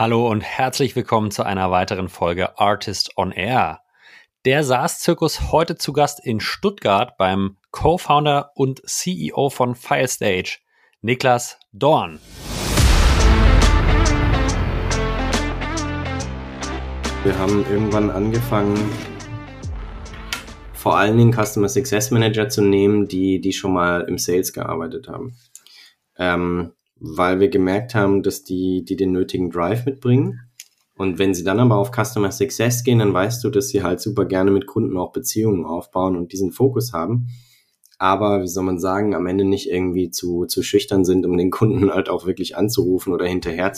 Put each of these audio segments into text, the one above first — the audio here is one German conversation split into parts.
Hallo und herzlich willkommen zu einer weiteren Folge Artist on Air. Der SaaS-Zirkus heute zu Gast in Stuttgart beim Co-Founder und CEO von Filestage, Niklas Dorn. Wir haben irgendwann angefangen, vor allen Dingen Customer Success Manager zu nehmen, die, die schon mal im Sales gearbeitet haben. Ähm, weil wir gemerkt haben, dass die, die den nötigen Drive mitbringen. Und wenn sie dann aber auf Customer Success gehen, dann weißt du, dass sie halt super gerne mit Kunden auch Beziehungen aufbauen und diesen Fokus haben. Aber wie soll man sagen, am Ende nicht irgendwie zu, zu schüchtern sind, um den Kunden halt auch wirklich anzurufen oder hinterher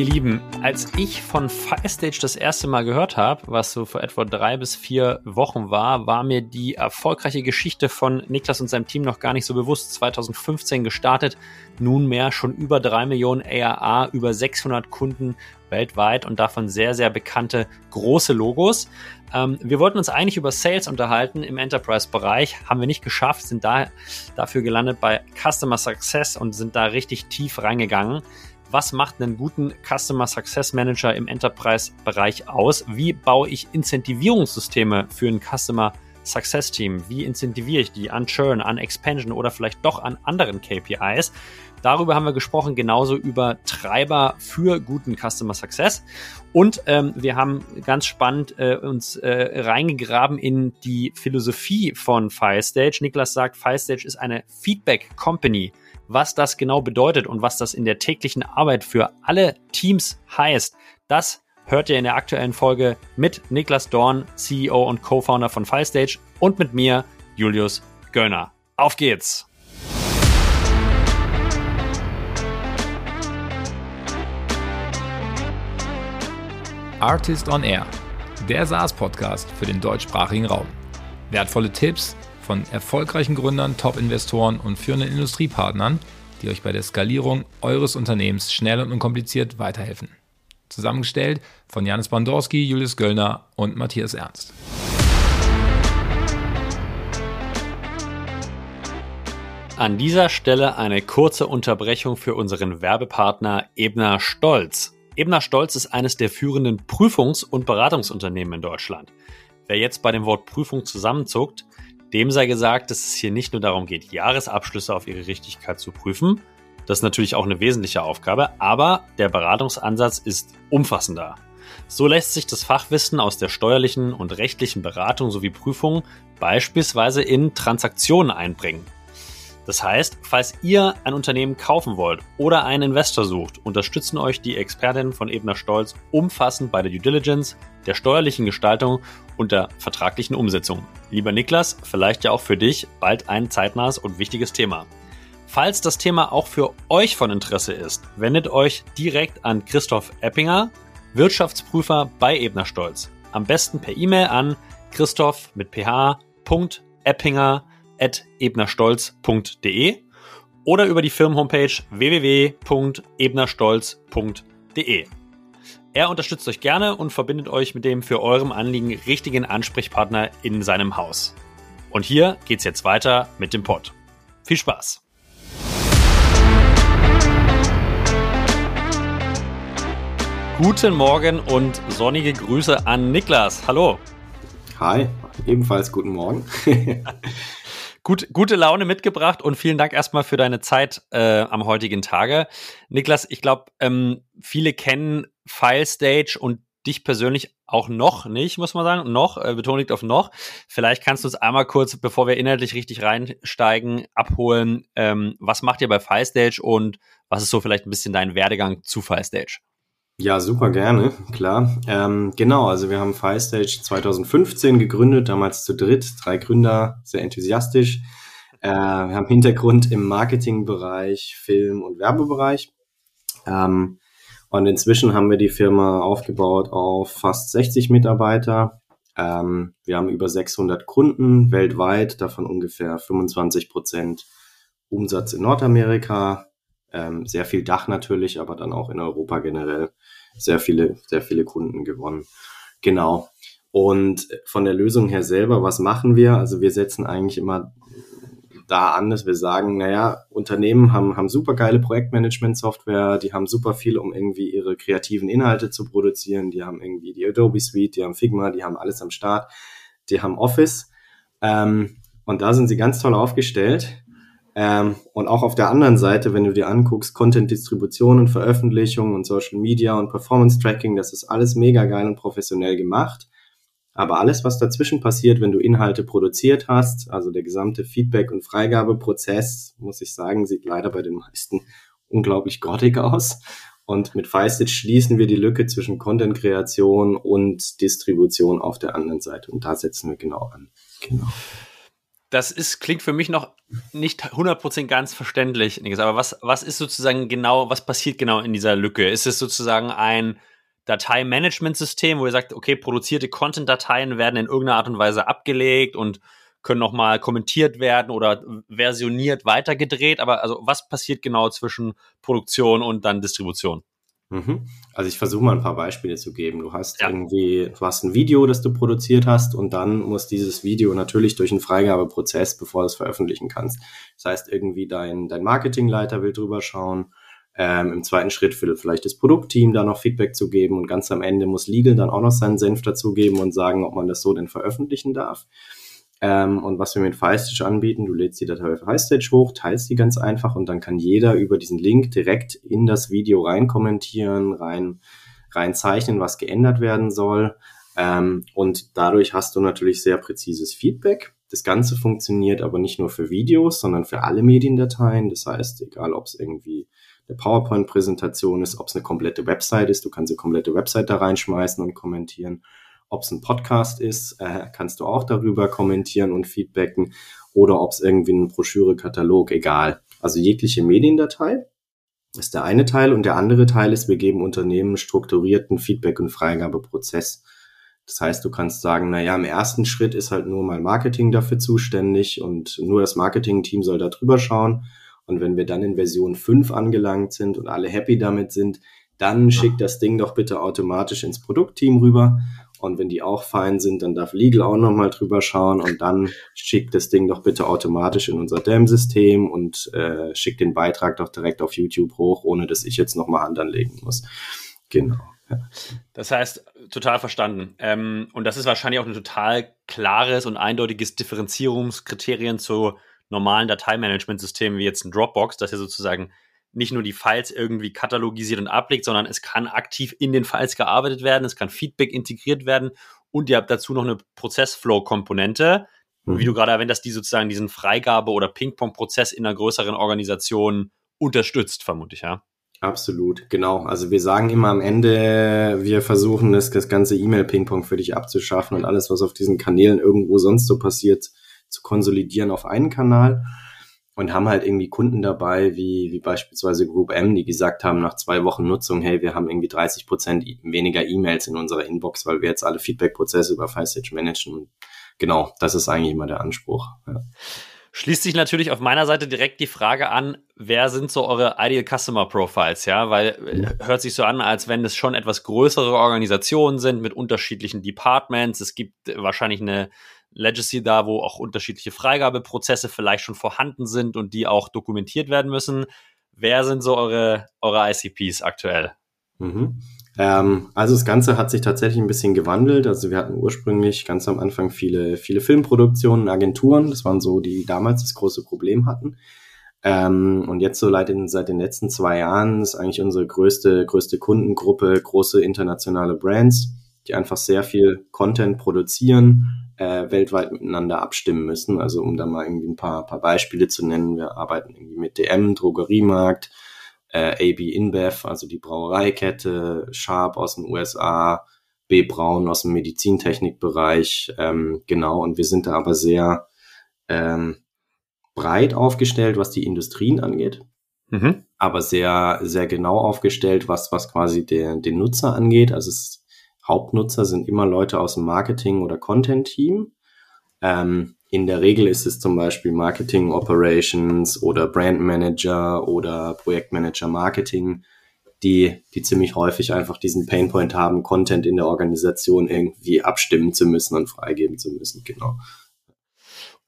Ihr Lieben, als ich von Firestage das erste Mal gehört habe, was so vor etwa drei bis vier Wochen war, war mir die erfolgreiche Geschichte von Niklas und seinem Team noch gar nicht so bewusst. 2015 gestartet, nunmehr schon über drei Millionen ARA, über 600 Kunden weltweit und davon sehr, sehr bekannte große Logos. Ähm, wir wollten uns eigentlich über Sales unterhalten im Enterprise-Bereich, haben wir nicht geschafft, sind da dafür gelandet bei Customer Success und sind da richtig tief reingegangen was macht einen guten Customer Success Manager im Enterprise-Bereich aus? Wie baue ich Incentivierungssysteme für ein Customer Success Team? Wie incentiviere ich die an Churn, an Expansion oder vielleicht doch an anderen KPIs? Darüber haben wir gesprochen, genauso über Treiber für guten Customer Success. Und ähm, wir haben ganz spannend äh, uns äh, reingegraben in die Philosophie von Firestage. Niklas sagt, Firestage ist eine Feedback Company was das genau bedeutet und was das in der täglichen Arbeit für alle Teams heißt, das hört ihr in der aktuellen Folge mit Niklas Dorn, CEO und Co-Founder von Filestage und mit mir, Julius Göllner. Auf geht's! Artist on Air, der SaaS-Podcast für den deutschsprachigen Raum. Wertvolle Tipps, von erfolgreichen Gründern, Top-Investoren und führenden Industriepartnern, die euch bei der Skalierung eures Unternehmens schnell und unkompliziert weiterhelfen. Zusammengestellt von Janis Bandorski, Julius Göllner und Matthias Ernst. An dieser Stelle eine kurze Unterbrechung für unseren Werbepartner Ebner Stolz. Ebner Stolz ist eines der führenden Prüfungs- und Beratungsunternehmen in Deutschland. Wer jetzt bei dem Wort Prüfung zusammenzuckt, dem sei gesagt, dass es hier nicht nur darum geht, Jahresabschlüsse auf ihre Richtigkeit zu prüfen. Das ist natürlich auch eine wesentliche Aufgabe, aber der Beratungsansatz ist umfassender. So lässt sich das Fachwissen aus der steuerlichen und rechtlichen Beratung sowie Prüfung beispielsweise in Transaktionen einbringen. Das heißt, falls ihr ein Unternehmen kaufen wollt oder einen Investor sucht, unterstützen euch die Expertinnen von Ebner Stolz umfassend bei der Due Diligence, der steuerlichen Gestaltung und der vertraglichen Umsetzung. Lieber Niklas, vielleicht ja auch für dich bald ein zeitnahes und wichtiges Thema. Falls das Thema auch für euch von Interesse ist, wendet euch direkt an Christoph Eppinger, Wirtschaftsprüfer bei Ebner Stolz. Am besten per E-Mail an christoph mit ph.eppinger at ebnerstolz.de oder über die Firmenhomepage www.ebnerstolz.de. Er unterstützt euch gerne und verbindet euch mit dem für eurem Anliegen richtigen Ansprechpartner in seinem Haus. Und hier geht's jetzt weiter mit dem Pod. Viel Spaß! Guten Morgen und sonnige Grüße an Niklas. Hallo. Hi, ebenfalls guten Morgen. Gut, gute Laune mitgebracht und vielen Dank erstmal für deine Zeit äh, am heutigen Tage. Niklas, ich glaube, ähm, viele kennen Filestage und dich persönlich auch noch nicht, muss man sagen. Noch, äh, liegt auf noch. Vielleicht kannst du uns einmal kurz, bevor wir inhaltlich richtig reinsteigen, abholen. Ähm, was macht ihr bei Filestage und was ist so vielleicht ein bisschen dein Werdegang zu Filestage? Ja, super gerne, klar. Ähm, genau, also wir haben Firestage 2015 gegründet, damals zu dritt, drei Gründer, sehr enthusiastisch. Äh, wir haben Hintergrund im Marketingbereich, Film- und Werbebereich. Ähm, und inzwischen haben wir die Firma aufgebaut auf fast 60 Mitarbeiter. Ähm, wir haben über 600 Kunden weltweit, davon ungefähr 25 Prozent Umsatz in Nordamerika, ähm, sehr viel Dach natürlich, aber dann auch in Europa generell sehr viele, sehr viele Kunden gewonnen. Genau. Und von der Lösung her selber, was machen wir? Also wir setzen eigentlich immer da an, dass wir sagen, naja, Unternehmen haben, haben super geile Projektmanagement-Software, die haben super viel, um irgendwie ihre kreativen Inhalte zu produzieren, die haben irgendwie die Adobe Suite, die haben Figma, die haben alles am Start, die haben Office. Ähm, und da sind sie ganz toll aufgestellt. Ähm, und auch auf der anderen Seite, wenn du dir anguckst, Content-Distribution und Veröffentlichung und Social Media und Performance-Tracking, das ist alles mega geil und professionell gemacht. Aber alles, was dazwischen passiert, wenn du Inhalte produziert hast, also der gesamte Feedback- und Freigabeprozess, muss ich sagen, sieht leider bei den meisten unglaublich grottig aus. Und mit Feistit schließen wir die Lücke zwischen Content-Kreation und Distribution auf der anderen Seite. Und da setzen wir genau an. Genau. Das ist, klingt für mich noch nicht 100% ganz verständlich, aber was, was ist sozusagen genau, was passiert genau in dieser Lücke? Ist es sozusagen ein Dateimanagementsystem, wo ihr sagt, okay, produzierte Content-Dateien werden in irgendeiner Art und Weise abgelegt und können nochmal kommentiert werden oder versioniert weitergedreht. Aber also was passiert genau zwischen Produktion und dann Distribution? Mhm. Also ich versuche mal ein paar Beispiele zu geben. Du hast ja. irgendwie, du hast ein Video, das du produziert hast und dann muss dieses Video natürlich durch einen Freigabeprozess, bevor du es veröffentlichen kannst. Das heißt, irgendwie dein, dein Marketingleiter will drüber schauen, ähm, Im zweiten Schritt will vielleicht das Produktteam da noch Feedback zu geben und ganz am Ende muss Legal dann auch noch seinen Senf dazugeben und sagen, ob man das so denn veröffentlichen darf. Ähm, und was wir mit FileStage anbieten, du lädst die Datei auf FileStage hoch, teilst die ganz einfach und dann kann jeder über diesen Link direkt in das Video rein kommentieren, rein, rein zeichnen, was geändert werden soll. Ähm, und dadurch hast du natürlich sehr präzises Feedback. Das Ganze funktioniert aber nicht nur für Videos, sondern für alle Mediendateien. Das heißt, egal ob es irgendwie eine PowerPoint-Präsentation ist, ob es eine komplette Website ist, du kannst eine komplette Website da reinschmeißen und kommentieren. Ob es ein Podcast ist, äh, kannst du auch darüber kommentieren und feedbacken. Oder ob es irgendwie ein Broschüre-Katalog, egal. Also jegliche Mediendatei ist der eine Teil und der andere Teil ist, wir geben Unternehmen strukturierten Feedback- und Freigabeprozess. Das heißt, du kannst sagen, na ja, im ersten Schritt ist halt nur mal Marketing dafür zuständig und nur das Marketing-Team soll da drüber schauen. Und wenn wir dann in Version 5 angelangt sind und alle happy damit sind, dann schickt das Ding doch bitte automatisch ins Produktteam rüber. Und wenn die auch fein sind, dann darf Legal auch nochmal drüber schauen und dann schickt das Ding doch bitte automatisch in unser DAM-System und äh, schickt den Beitrag doch direkt auf YouTube hoch, ohne dass ich jetzt nochmal Hand anlegen muss. Genau. Das heißt, total verstanden. Ähm, und das ist wahrscheinlich auch ein total klares und eindeutiges Differenzierungskriterien zu normalen Dateimanagementsystemen wie jetzt ein Dropbox, dass er sozusagen nicht nur die Files irgendwie katalogisiert und ablegt, sondern es kann aktiv in den Files gearbeitet werden, es kann Feedback integriert werden und ihr habt dazu noch eine Prozessflow-Komponente, mhm. wie du gerade erwähnt hast, die sozusagen diesen Freigabe- oder Ping-Pong-Prozess in einer größeren Organisation unterstützt, vermute ich, ja. Absolut, genau. Also wir sagen immer am Ende, wir versuchen das, das ganze E-Mail-Ping-Pong für dich abzuschaffen und alles, was auf diesen Kanälen irgendwo sonst so passiert, zu konsolidieren auf einen Kanal und haben halt irgendwie Kunden dabei, wie, wie beispielsweise Group M, die gesagt haben, nach zwei Wochen Nutzung, hey, wir haben irgendwie 30 Prozent weniger E-Mails in unserer Inbox, weil wir jetzt alle Feedback-Prozesse über FileStage managen. Und genau, das ist eigentlich immer der Anspruch. Ja. Schließt sich natürlich auf meiner Seite direkt die Frage an, wer sind so eure Ideal Customer Profiles, ja? Weil äh, hört sich so an, als wenn es schon etwas größere Organisationen sind mit unterschiedlichen Departments. Es gibt wahrscheinlich eine Legacy da, wo auch unterschiedliche Freigabeprozesse vielleicht schon vorhanden sind und die auch dokumentiert werden müssen. Wer sind so eure, eure ICPs aktuell? Mhm. Ähm, also das Ganze hat sich tatsächlich ein bisschen gewandelt. Also wir hatten ursprünglich ganz am Anfang viele, viele Filmproduktionen, Agenturen. Das waren so, die damals das große Problem hatten. Ähm, und jetzt so seit den, seit den letzten zwei Jahren ist eigentlich unsere größte, größte Kundengruppe große internationale Brands, die einfach sehr viel Content produzieren, äh, weltweit miteinander abstimmen müssen. Also um da mal irgendwie ein paar, paar Beispiele zu nennen, wir arbeiten irgendwie mit DM, Drogeriemarkt, äh, AB InBev, also die Brauereikette, Sharp aus den USA, B Braun aus dem Medizintechnikbereich, ähm, genau, und wir sind da aber sehr ähm, breit aufgestellt, was die Industrien angeht, mhm. aber sehr, sehr genau aufgestellt, was, was quasi der, den Nutzer angeht. Also es Hauptnutzer sind immer Leute aus dem Marketing- oder Content-Team. Ähm, in der Regel ist es zum Beispiel Marketing Operations oder Brand Manager oder Projektmanager Marketing, die, die ziemlich häufig einfach diesen Painpoint haben, Content in der Organisation irgendwie abstimmen zu müssen und freigeben zu müssen. Genau.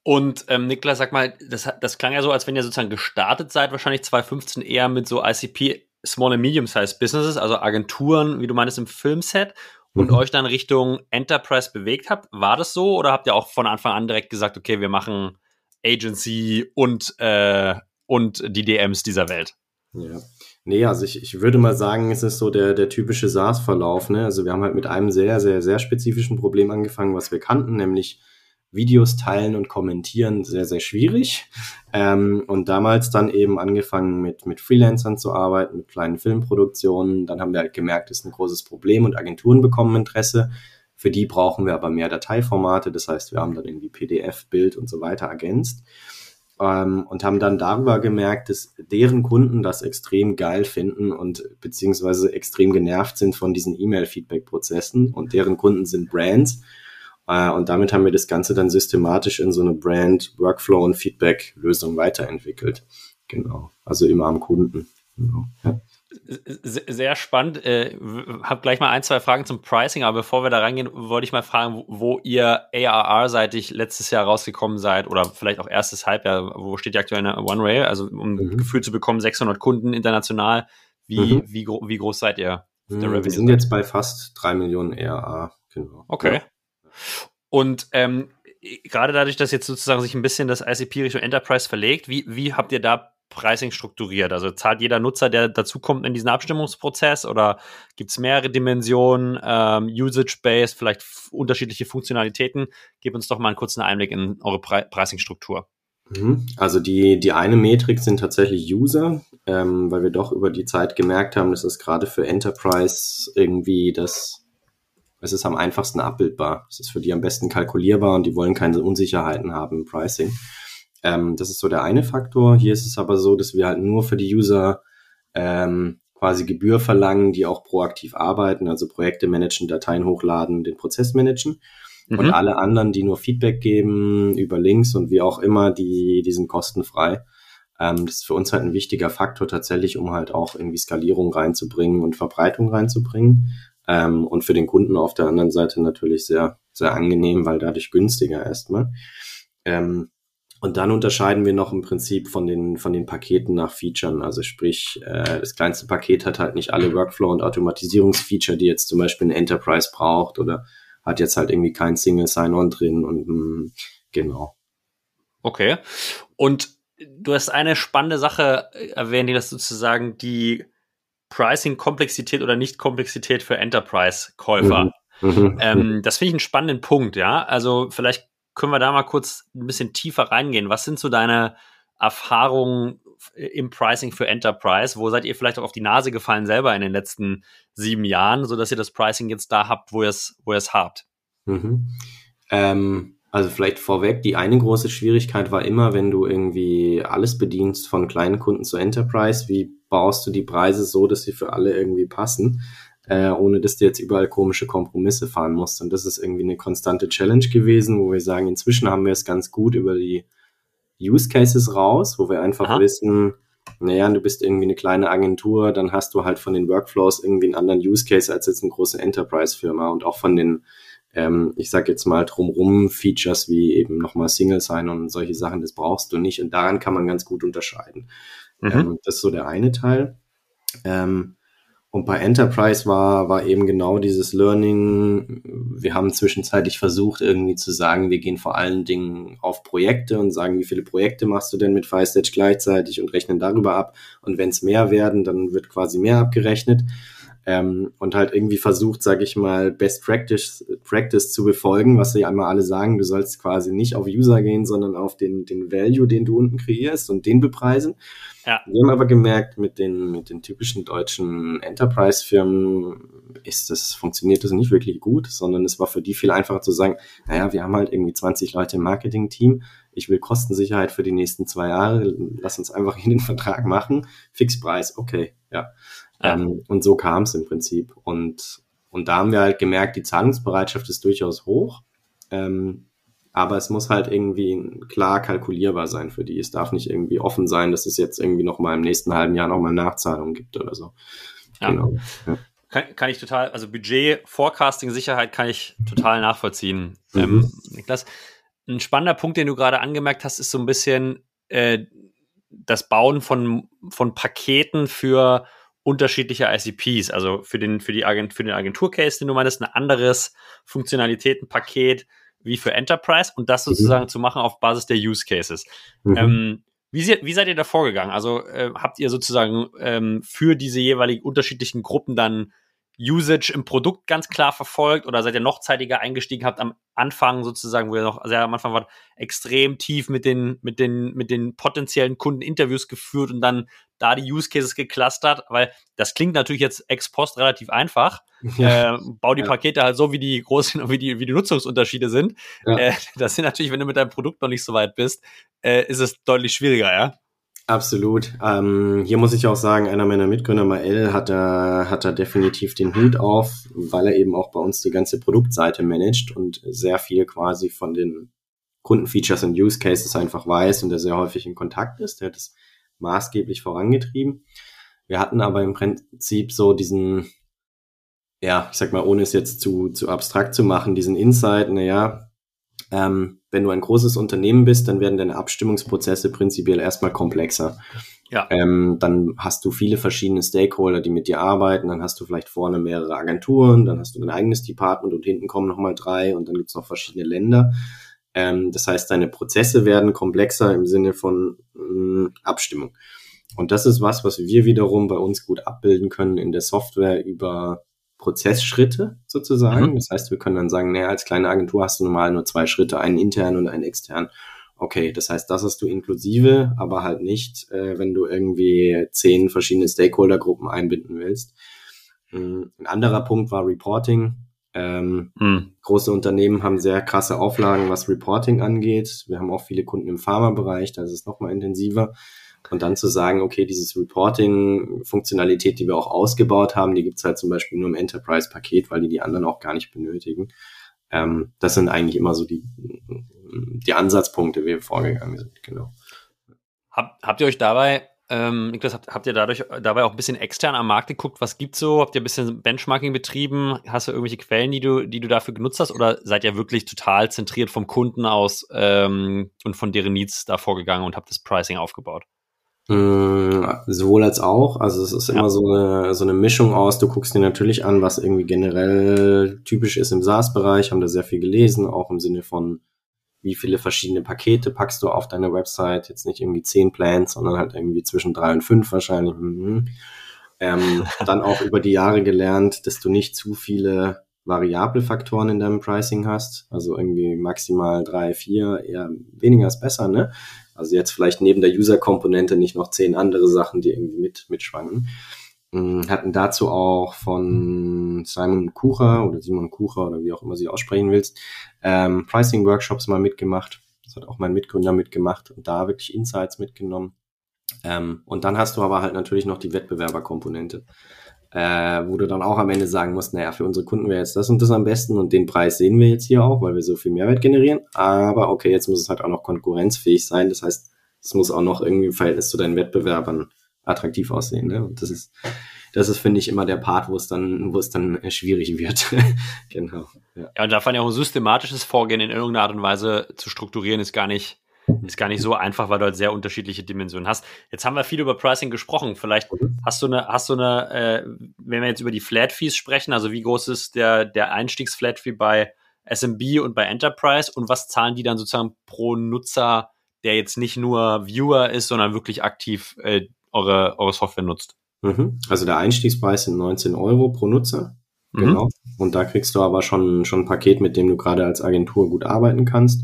Und ähm, Niklas, sag mal, das, das klang ja so, als wenn ihr sozusagen gestartet seid, wahrscheinlich 2015 eher mit so ICP Small and Medium-Sized Businesses, also Agenturen, wie du meinst, im Filmset und mhm. euch dann Richtung Enterprise bewegt habt. War das so oder habt ihr auch von Anfang an direkt gesagt, okay, wir machen Agency und, äh, und die DMs dieser Welt? Ja. Nee, also ich, ich würde mal sagen, es ist so der, der typische SaaS-Verlauf. Ne? Also wir haben halt mit einem sehr, sehr, sehr spezifischen Problem angefangen, was wir kannten, nämlich Videos teilen und kommentieren sehr, sehr schwierig. Ähm, und damals dann eben angefangen mit, mit Freelancern zu arbeiten, mit kleinen Filmproduktionen. Dann haben wir halt gemerkt, das ist ein großes Problem und Agenturen bekommen Interesse. Für die brauchen wir aber mehr Dateiformate. Das heißt, wir haben dann irgendwie PDF, Bild und so weiter ergänzt. Ähm, und haben dann darüber gemerkt, dass deren Kunden das extrem geil finden und beziehungsweise extrem genervt sind von diesen E-Mail-Feedback-Prozessen. Und deren Kunden sind Brands und damit haben wir das Ganze dann systematisch in so eine Brand, Workflow und Feedback-Lösung weiterentwickelt. Genau. Also immer am Kunden. Genau. Ja. Sehr spannend. Äh, hab gleich mal ein, zwei Fragen zum Pricing, aber bevor wir da reingehen, wollte ich mal fragen, wo ihr ARR-seitig letztes Jahr rausgekommen seid oder vielleicht auch erstes Halbjahr. Wo steht ihr aktuell in der One Rail? Also um ein mhm. Gefühl zu bekommen, 600 Kunden international. Wie, mhm. wie, wie groß seid ihr? Mhm, wir sind jetzt bei fast drei Millionen ARR. Genau. Okay. Ja. Und ähm, gerade dadurch, dass jetzt sozusagen sich ein bisschen das ICP Richtung Enterprise verlegt, wie, wie habt ihr da Pricing strukturiert? Also zahlt jeder Nutzer, der dazukommt in diesen Abstimmungsprozess oder gibt es mehrere Dimensionen, ähm, Usage-Based, vielleicht unterschiedliche Funktionalitäten? Gib uns doch mal einen kurzen Einblick in eure Pre Pricing-Struktur. Mhm. Also die, die eine Metrik sind tatsächlich User, ähm, weil wir doch über die Zeit gemerkt haben, dass es gerade für Enterprise irgendwie das es ist am einfachsten abbildbar. Es ist für die am besten kalkulierbar und die wollen keine Unsicherheiten haben im Pricing. Ähm, das ist so der eine Faktor. Hier ist es aber so, dass wir halt nur für die User ähm, quasi Gebühr verlangen, die auch proaktiv arbeiten, also Projekte managen, Dateien hochladen, den Prozess managen. Mhm. Und alle anderen, die nur Feedback geben über Links und wie auch immer, die, die sind kostenfrei. Ähm, das ist für uns halt ein wichtiger Faktor tatsächlich, um halt auch irgendwie Skalierung reinzubringen und Verbreitung reinzubringen. Ähm, und für den Kunden auf der anderen Seite natürlich sehr, sehr angenehm, weil dadurch günstiger erstmal. Ähm, und dann unterscheiden wir noch im Prinzip von den, von den Paketen nach Featuren. Also sprich, äh, das kleinste Paket hat halt nicht alle Workflow- und Automatisierungsfeature, die jetzt zum Beispiel ein Enterprise braucht oder hat jetzt halt irgendwie kein Single Sign-On drin und mh, mm, genau. Okay. Und du hast eine spannende Sache erwähnt, die das sozusagen die Pricing-Komplexität oder Nicht-Komplexität für Enterprise-Käufer. Mhm. mhm. Ähm, das finde ich einen spannenden Punkt, ja. Also vielleicht können wir da mal kurz ein bisschen tiefer reingehen. Was sind so deine Erfahrungen im Pricing für Enterprise? Wo seid ihr vielleicht auch auf die Nase gefallen selber in den letzten sieben Jahren, sodass ihr das Pricing jetzt da habt, wo ihr es, wo ihr es habt? Mhm. Ähm, also vielleicht vorweg, die eine große Schwierigkeit war immer, wenn du irgendwie alles bedienst von kleinen Kunden zu Enterprise, wie baust du die Preise so, dass sie für alle irgendwie passen, äh, ohne dass du jetzt überall komische Kompromisse fahren musst. Und das ist irgendwie eine konstante Challenge gewesen, wo wir sagen, inzwischen haben wir es ganz gut über die Use Cases raus, wo wir einfach Aha. wissen, naja, du bist irgendwie eine kleine Agentur, dann hast du halt von den Workflows irgendwie einen anderen Use Case als jetzt eine große Enterprise-Firma und auch von den ähm, ich sag jetzt mal drumrum Features wie eben nochmal Single Sign und solche Sachen, das brauchst du nicht und daran kann man ganz gut unterscheiden. Mhm. Ähm, das ist so der eine Teil. Ähm, und bei Enterprise war, war eben genau dieses Learning. Wir haben zwischenzeitlich versucht, irgendwie zu sagen, wir gehen vor allen Dingen auf Projekte und sagen, wie viele Projekte machst du denn mit FireStage gleichzeitig und rechnen darüber ab. Und wenn es mehr werden, dann wird quasi mehr abgerechnet ähm, und halt irgendwie versucht, sage ich mal, Best Practice, Practice zu befolgen, was sie einmal alle sagen, du sollst quasi nicht auf User gehen, sondern auf den, den Value, den du unten kreierst und den bepreisen. Ja. Wir haben aber gemerkt, mit den, mit den typischen deutschen Enterprise-Firmen ist das, funktioniert das nicht wirklich gut, sondern es war für die viel einfacher zu sagen, naja, wir haben halt irgendwie 20 Leute im Marketing-Team, ich will Kostensicherheit für die nächsten zwei Jahre, lass uns einfach hier den Vertrag machen, Fixpreis, okay, ja. Ähm, und so kam es im Prinzip. Und, und da haben wir halt gemerkt, die Zahlungsbereitschaft ist durchaus hoch. Ähm, aber es muss halt irgendwie klar kalkulierbar sein für die. Es darf nicht irgendwie offen sein, dass es jetzt irgendwie noch mal im nächsten halben Jahr noch mal Nachzahlungen gibt oder so. Ja. Genau. Ja. Kann, kann ich total, also Budget, Forecasting, Sicherheit kann ich total nachvollziehen. Mhm. Ähm, Niklas, ein spannender Punkt, den du gerade angemerkt hast, ist so ein bisschen äh, das Bauen von, von Paketen für unterschiedliche ICPs, also für den, für die Agent, für den Agentur-Case, den du meinst, ein anderes Funktionalitätenpaket wie für Enterprise und das mhm. sozusagen mhm. zu machen auf Basis der Use Cases. Mhm. Ähm, wie, wie, seid ihr da vorgegangen? Also äh, habt ihr sozusagen ähm, für diese jeweiligen unterschiedlichen Gruppen dann Usage im Produkt ganz klar verfolgt oder seid ihr noch zeitiger eingestiegen, habt am Anfang sozusagen, wo ihr noch sehr am Anfang wart, extrem tief mit den, mit den, mit den potenziellen Kunden Interviews geführt und dann da die Use Cases geclustert, weil das klingt natürlich jetzt ex post relativ einfach. Ja. Äh, bau die ja. Pakete halt so, wie die großen, wie die, wie die Nutzungsunterschiede sind. Ja. Äh, das sind natürlich, wenn du mit deinem Produkt noch nicht so weit bist, äh, ist es deutlich schwieriger, ja. Absolut. Ähm, hier muss ich auch sagen, einer meiner Mitgründer, Mael, hat da, hat da definitiv den Hut auf, weil er eben auch bei uns die ganze Produktseite managt und sehr viel quasi von den Kundenfeatures und Use Cases einfach weiß und der sehr häufig in Kontakt ist. Der hat es maßgeblich vorangetrieben. Wir hatten aber im Prinzip so diesen, ja, ich sag mal, ohne es jetzt zu, zu abstrakt zu machen, diesen Insight, naja, ähm, wenn du ein großes Unternehmen bist, dann werden deine Abstimmungsprozesse prinzipiell erstmal komplexer. Ja. Ähm, dann hast du viele verschiedene Stakeholder, die mit dir arbeiten. Dann hast du vielleicht vorne mehrere Agenturen, dann hast du dein eigenes Department und hinten kommen nochmal drei und dann gibt's noch verschiedene Länder. Ähm, das heißt, deine Prozesse werden komplexer im Sinne von mh, mm, Abstimmung. Und das ist was, was wir wiederum bei uns gut abbilden können in der Software über Prozessschritte sozusagen. Mhm. Das heißt, wir können dann sagen, naja, als kleine Agentur hast du normal nur zwei Schritte, einen intern und einen extern. Okay, das heißt, das hast du inklusive, aber halt nicht, äh, wenn du irgendwie zehn verschiedene Stakeholder-Gruppen einbinden willst. Mm, ein anderer Punkt war Reporting. Ähm, mhm. Große Unternehmen haben sehr krasse Auflagen, was Reporting angeht. Wir haben auch viele Kunden im Pharmabereich, da ist es nochmal intensiver. Und dann zu sagen, okay, dieses Reporting-Funktionalität, die wir auch ausgebaut haben, die gibt's halt zum Beispiel nur im Enterprise-Paket, weil die die anderen auch gar nicht benötigen. Ähm, das sind eigentlich immer so die, die Ansatzpunkte, wie wir vorgegangen sind, genau. Hab, habt ihr euch dabei, ähm, Niklas, habt, habt ihr dadurch dabei auch ein bisschen extern am Markt geguckt, was gibt's so? Habt ihr ein bisschen Benchmarking betrieben? Hast du irgendwelche Quellen, die du, die du dafür genutzt hast? Oder seid ihr wirklich total zentriert vom Kunden aus ähm, und von deren Needs da vorgegangen und habt das Pricing aufgebaut? Mm, sowohl als auch. Also es ist ja. immer so eine, so eine Mischung aus. Du guckst dir natürlich an, was irgendwie generell typisch ist im SaaS-Bereich, haben da sehr viel gelesen, auch im Sinne von, wie viele verschiedene Pakete packst du auf deine Website. Jetzt nicht irgendwie zehn Plans, sondern halt irgendwie zwischen drei und fünf wahrscheinlich. Mhm. Ähm, dann auch über die Jahre gelernt, dass du nicht zu viele variable Faktoren in deinem Pricing hast. Also irgendwie maximal drei, vier, eher weniger ist besser, ne? Also jetzt vielleicht neben der User-Komponente nicht noch zehn andere Sachen, die irgendwie mit mitschwangen. Mm, hatten dazu auch von Simon Kucher oder Simon Kucher oder wie auch immer sie aussprechen willst, ähm, Pricing-Workshops mal mitgemacht. Das hat auch mein Mitgründer mitgemacht und da wirklich Insights mitgenommen. Ähm, und dann hast du aber halt natürlich noch die Wettbewerberkomponente äh, wo du dann auch am Ende sagen musst, naja, für unsere Kunden wäre jetzt das und das am besten und den Preis sehen wir jetzt hier auch, weil wir so viel Mehrwert generieren. Aber okay, jetzt muss es halt auch noch konkurrenzfähig sein. Das heißt, es muss auch noch irgendwie im Verhältnis zu deinen Wettbewerbern attraktiv aussehen. Ne? Und das ist, das ist, finde ich, immer der Part, wo es dann, wo es dann schwierig wird. genau. Ja. ja, und da fand ich auch ein systematisches Vorgehen in irgendeiner Art und Weise zu strukturieren, ist gar nicht ist gar nicht so einfach, weil du halt sehr unterschiedliche Dimensionen hast. Jetzt haben wir viel über Pricing gesprochen. Vielleicht mhm. hast du eine, hast du eine, äh, wenn wir jetzt über die Flat Fees sprechen, also wie groß ist der, der Einstiegs-Flat Fee bei SMB und bei Enterprise und was zahlen die dann sozusagen pro Nutzer, der jetzt nicht nur Viewer ist, sondern wirklich aktiv äh, eure, eure Software nutzt? Mhm. Also der Einstiegspreis sind 19 Euro pro Nutzer. Mhm. Genau. Und da kriegst du aber schon, schon ein Paket, mit dem du gerade als Agentur gut arbeiten kannst.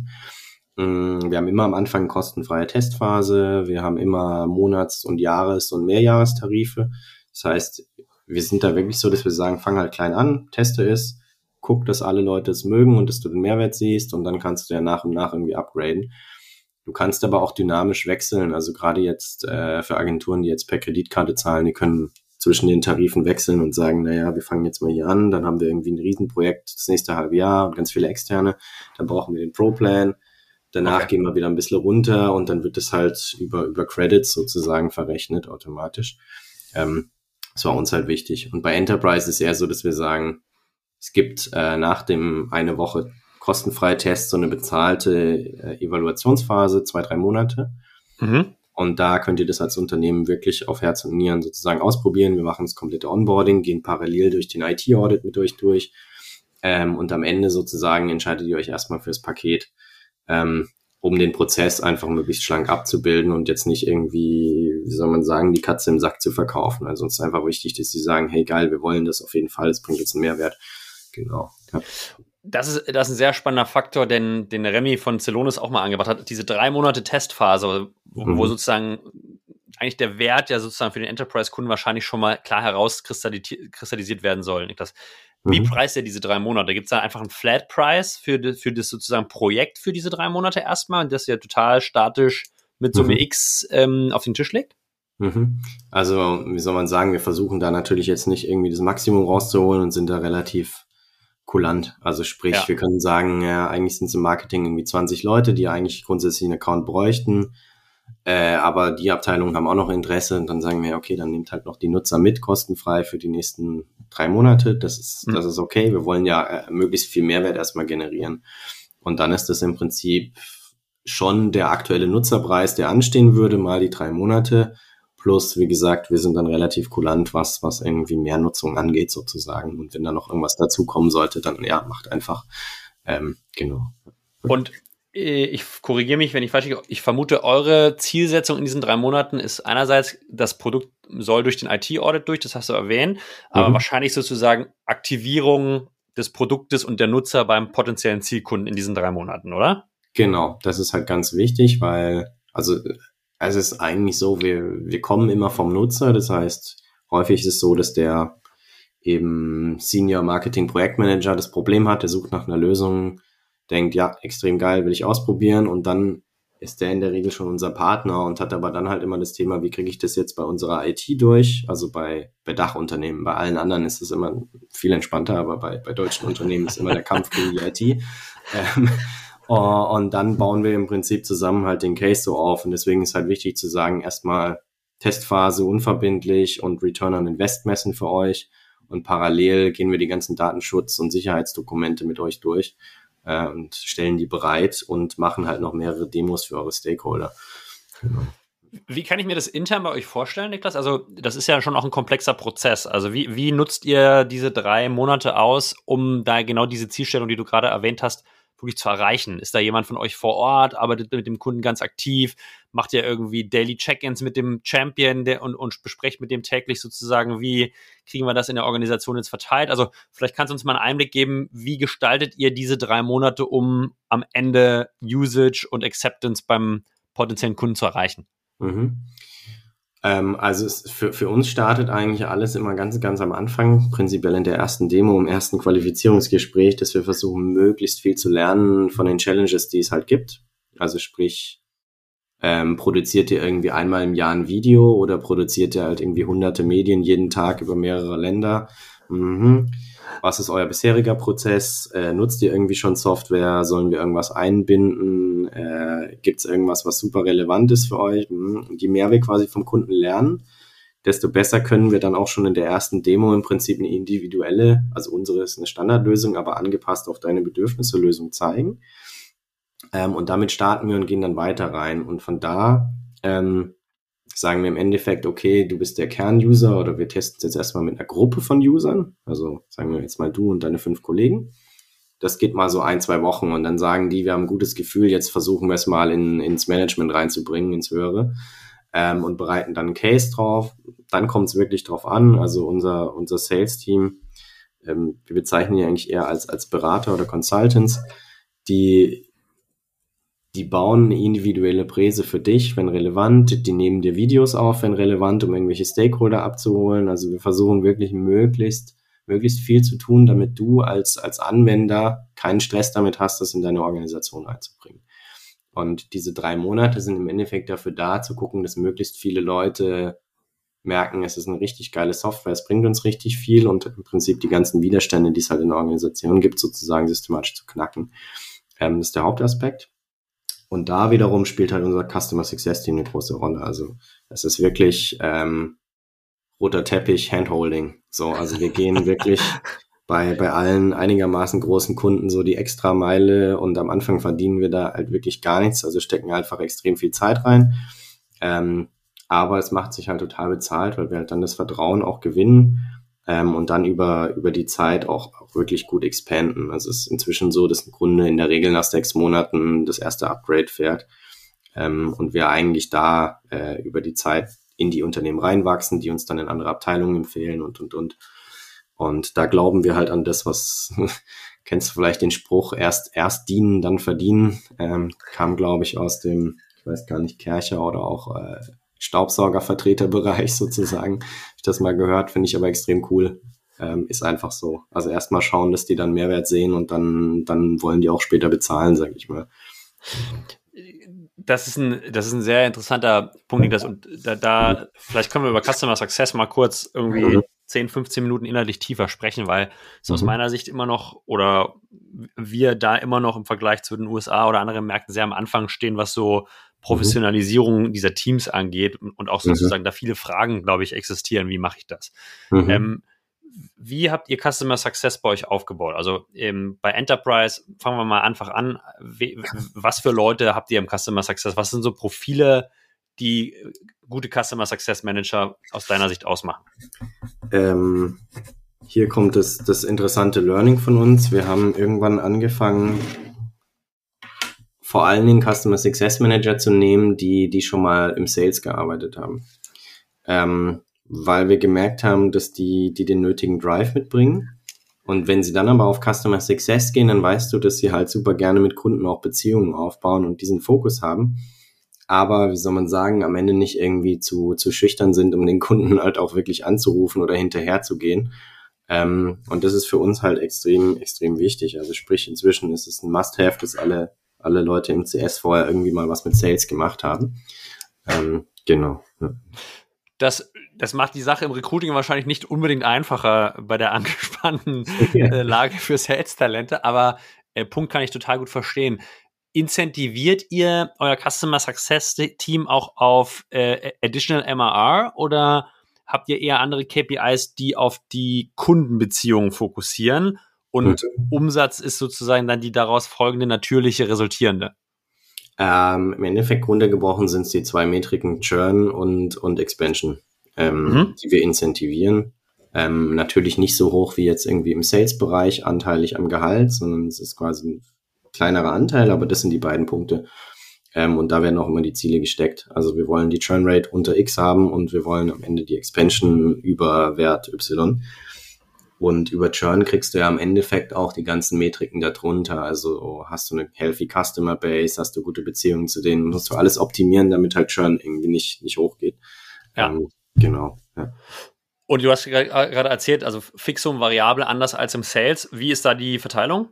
Mm, wir haben immer am Anfang kostenfreie Testphase, wir haben immer Monats- und Jahres- und Mehrjahrestarife. Das heißt, wir sind da wirklich so, dass wir sagen, fang halt klein an, teste es, guck, dass alle Leute es mögen und dass du den Mehrwert siehst und dann kannst du ja nach und nach irgendwie upgraden. Du kannst aber auch dynamisch wechseln, also gerade jetzt äh, für Agenturen, die jetzt per Kreditkarte zahlen, die können zwischen den Tarifen wechseln und sagen, naja, wir fangen jetzt mal hier an, dann haben wir irgendwie ein Riesenprojekt das nächste halbe Jahr und ganz viele externe, dann brauchen wir den Pro-Plan, Danach okay. gehen wir wieder ein bisschen runter und dann wird es halt über, über Credits sozusagen verrechnet automatisch. Ähm, das war uns halt wichtig. Und bei Enterprise ist eher so, dass wir sagen, es gibt äh, nach dem eine Woche kostenfreie Tests, so eine bezahlte äh, Evaluationsphase, zwei, drei Monate. Mhm. Und da könnt ihr das als Unternehmen wirklich auf Herz und Nieren sozusagen ausprobieren. Wir machen das komplette Onboarding, gehen parallel durch den IT-Audit mit euch durch. Ähm, und am Ende sozusagen entscheidet ihr euch erstmal fürs Paket, ähm, um den Prozess einfach möglichst schlank abzubilden und jetzt nicht irgendwie, wie soll man sagen, die Katze im Sack zu verkaufen. Also uns ist einfach wichtig, dass sie sagen, hey geil, wir wollen das auf jeden Fall, es bringt jetzt einen Mehrwert. Genau. Ja. Das ist, das ist ein sehr spannender Faktor, denn den Remy von Celonis auch mal angebracht hat. Diese drei Monate Testphase, wo, mhm. wo sozusagen eigentlich der Wert ja sozusagen für den Enterprise-Kunden wahrscheinlich schon mal klar herauskristallisiert werden soll. Niklas. Wie mhm. preist ihr diese drei Monate? Gibt es da einfach einen Flat Price für, für das sozusagen Projekt für diese drei Monate erstmal, das ja total statisch mit Summe mhm. X ähm, auf den Tisch legt? Mhm. Also, wie soll man sagen, wir versuchen da natürlich jetzt nicht irgendwie das Maximum rauszuholen und sind da relativ kulant. Also sprich, ja. wir können sagen, ja, eigentlich sind es im Marketing irgendwie 20 Leute, die eigentlich grundsätzlich einen Account bräuchten. Äh, aber die Abteilungen haben auch noch Interesse und dann sagen wir, okay, dann nehmt halt noch die Nutzer mit, kostenfrei für die nächsten drei Monate. Das ist, mhm. das ist okay. Wir wollen ja äh, möglichst viel Mehrwert erstmal generieren. Und dann ist das im Prinzip schon der aktuelle Nutzerpreis, der anstehen würde, mal die drei Monate. Plus, wie gesagt, wir sind dann relativ kulant, was, was irgendwie mehr Nutzung angeht, sozusagen. Und wenn da noch irgendwas dazukommen sollte, dann ja, macht einfach. Ähm, genau. Und äh, ich korrigiere mich, wenn ich falsch liege. Ich vermute, eure Zielsetzung in diesen drei Monaten ist einerseits, das Produkt soll durch den IT-Audit durch, das hast du erwähnt, aber mhm. wahrscheinlich sozusagen Aktivierung des Produktes und der Nutzer beim potenziellen Zielkunden in diesen drei Monaten, oder? Genau, das ist halt ganz wichtig, weil, also also es ist eigentlich so, wir, wir kommen immer vom Nutzer. Das heißt, häufig ist es so, dass der eben Senior Marketing Projektmanager das Problem hat, der sucht nach einer Lösung, denkt, ja, extrem geil, will ich ausprobieren und dann ist der in der Regel schon unser Partner und hat aber dann halt immer das Thema, wie kriege ich das jetzt bei unserer IT durch? Also bei, bei Dachunternehmen. Bei allen anderen ist es immer viel entspannter, aber bei, bei deutschen Unternehmen ist immer der Kampf gegen die IT. Ähm, und dann bauen wir im Prinzip zusammen halt den Case so auf. Und deswegen ist halt wichtig zu sagen, erstmal Testphase unverbindlich und Return on Invest messen für euch. Und parallel gehen wir die ganzen Datenschutz- und Sicherheitsdokumente mit euch durch äh, und stellen die bereit und machen halt noch mehrere Demos für eure Stakeholder. Genau. Wie kann ich mir das intern bei euch vorstellen, Niklas? Also, das ist ja schon auch ein komplexer Prozess. Also, wie, wie nutzt ihr diese drei Monate aus, um da genau diese Zielstellung, die du gerade erwähnt hast, wirklich zu erreichen? Ist da jemand von euch vor Ort, arbeitet mit dem Kunden ganz aktiv, macht ihr irgendwie Daily Check-ins mit dem Champion der, und, und besprecht mit dem täglich sozusagen, wie kriegen wir das in der Organisation jetzt verteilt? Also vielleicht kannst du uns mal einen Einblick geben, wie gestaltet ihr diese drei Monate, um am Ende Usage und Acceptance beim potenziellen Kunden zu erreichen? Mhm. Ähm, also es, für, für uns startet eigentlich alles immer ganz, ganz am Anfang, prinzipiell in der ersten Demo, im ersten Qualifizierungsgespräch, dass wir versuchen, möglichst viel zu lernen von den Challenges, die es halt gibt. Also sprich, ähm, produziert ihr irgendwie einmal im Jahr ein Video oder produziert ihr halt irgendwie hunderte Medien jeden Tag über mehrere Länder? Mhm. Was ist euer bisheriger Prozess? Äh, nutzt ihr irgendwie schon Software? Sollen wir irgendwas einbinden? Äh, Gibt es irgendwas, was super relevant ist für euch? Mhm. Je mehr wir quasi vom Kunden lernen, desto besser können wir dann auch schon in der ersten Demo im Prinzip eine individuelle, also unsere ist eine Standardlösung, aber angepasst auf deine Bedürfnisse Lösung zeigen. Ähm, und damit starten wir und gehen dann weiter rein. Und von da ähm, sagen wir im Endeffekt, okay, du bist der Kern-User oder wir testen es jetzt erstmal mit einer Gruppe von Usern. Also sagen wir jetzt mal du und deine fünf Kollegen. Das geht mal so ein, zwei Wochen und dann sagen die, wir haben ein gutes Gefühl, jetzt versuchen wir es mal in, ins Management reinzubringen, ins Höhere ähm, und bereiten dann einen Case drauf. Dann kommt es wirklich drauf an. Also unser, unser Sales-Team, ähm, wir bezeichnen die eigentlich eher als, als Berater oder Consultants, die die bauen eine individuelle Präse für dich, wenn relevant. Die nehmen dir Videos auf, wenn relevant, um irgendwelche Stakeholder abzuholen. Also wir versuchen wirklich möglichst, möglichst viel zu tun, damit du als, als Anwender keinen Stress damit hast, das in deine Organisation einzubringen. Und diese drei Monate sind im Endeffekt dafür da, zu gucken, dass möglichst viele Leute merken, es ist eine richtig geile Software, es bringt uns richtig viel und im Prinzip die ganzen Widerstände, die es halt in der Organisation gibt, sozusagen systematisch zu knacken. Ähm, das ist der Hauptaspekt. Und da wiederum spielt halt unser Customer Success Team eine große Rolle. Also es ist wirklich ähm, roter Teppich, Handholding. So, also wir gehen wirklich bei, bei allen einigermaßen großen Kunden so die Extrameile und am Anfang verdienen wir da halt wirklich gar nichts, also stecken einfach extrem viel Zeit rein. Ähm, aber es macht sich halt total bezahlt, weil wir halt dann das Vertrauen auch gewinnen ähm, und dann über, über die Zeit auch, auch wirklich gut expanden. Also es ist inzwischen so, dass ein Kunde in der Regel nach sechs Monaten das erste Upgrade fährt ähm, und wir eigentlich da äh, über die Zeit in die Unternehmen reinwachsen, die uns dann in andere Abteilungen empfehlen und, und, und. Und da glauben wir halt an das, was, kennst du vielleicht den Spruch, erst, erst dienen, dann verdienen, ähm, kam, glaube ich, aus dem, ich weiß gar nicht, Kercher oder auch äh, Staubsaugervertreterbereich sozusagen. Ich das mal gehört, finde ich aber extrem cool. Ähm, ist einfach so. Also erstmal schauen, dass die dann Mehrwert sehen und dann, dann wollen die auch später bezahlen, sage ich mal. Das ist ein, das ist ein sehr interessanter Punkt, das, und da, da, vielleicht können wir über Customer Success mal kurz irgendwie mhm. 10, 15 Minuten inhaltlich tiefer sprechen, weil es mhm. aus meiner Sicht immer noch oder wir da immer noch im Vergleich zu den USA oder anderen Märkten sehr am Anfang stehen, was so Professionalisierung mhm. dieser Teams angeht und auch mhm. sozusagen mhm. da viele Fragen, glaube ich, existieren. Wie mache ich das? Mhm. Ähm, wie habt ihr Customer Success bei euch aufgebaut? Also ähm, bei Enterprise, fangen wir mal einfach an. We, was für Leute habt ihr im Customer Success? Was sind so Profile, die gute Customer Success Manager aus deiner Sicht ausmachen? Ähm, hier kommt das, das interessante Learning von uns. Wir haben irgendwann angefangen, vor allen Dingen Customer Success Manager zu nehmen, die, die schon mal im Sales gearbeitet haben. Ähm, weil wir gemerkt haben, dass die, die den nötigen Drive mitbringen. Und wenn sie dann aber auf Customer Success gehen, dann weißt du, dass sie halt super gerne mit Kunden auch Beziehungen aufbauen und diesen Fokus haben. Aber, wie soll man sagen, am Ende nicht irgendwie zu, zu schüchtern sind, um den Kunden halt auch wirklich anzurufen oder hinterher zu gehen. Ähm, und das ist für uns halt extrem, extrem wichtig. Also sprich, inzwischen ist es ein Must-Have, dass alle alle Leute im CS vorher irgendwie mal was mit Sales gemacht haben. Ähm, genau. Ja. Das, das macht die Sache im Recruiting wahrscheinlich nicht unbedingt einfacher bei der angespannten äh, Lage für Sales-Talente, aber äh, Punkt kann ich total gut verstehen. Incentiviert ihr euer Customer Success Team auch auf äh, Additional MRR oder habt ihr eher andere KPIs, die auf die Kundenbeziehungen fokussieren? Und mhm. Umsatz ist sozusagen dann die daraus folgende natürliche resultierende. Ähm, Im Endeffekt runtergebrochen sind es die zwei Metriken Churn und, und Expansion, ähm, mhm. die wir incentivieren. Ähm, natürlich nicht so hoch wie jetzt irgendwie im Sales-Bereich, anteilig am Gehalt, sondern es ist quasi ein kleinerer Anteil, aber das sind die beiden Punkte. Ähm, und da werden auch immer die Ziele gesteckt. Also wir wollen die Churn Rate unter X haben und wir wollen am Ende die Expansion über Wert Y. Und über Churn kriegst du ja im Endeffekt auch die ganzen Metriken darunter. Also hast du eine healthy Customer Base, hast du gute Beziehungen zu denen, musst du alles optimieren, damit halt Churn irgendwie nicht, nicht hochgeht. Ja. Ähm, genau. Ja. Und du hast gerade erzählt, also Fixum, Variable anders als im Sales. Wie ist da die Verteilung?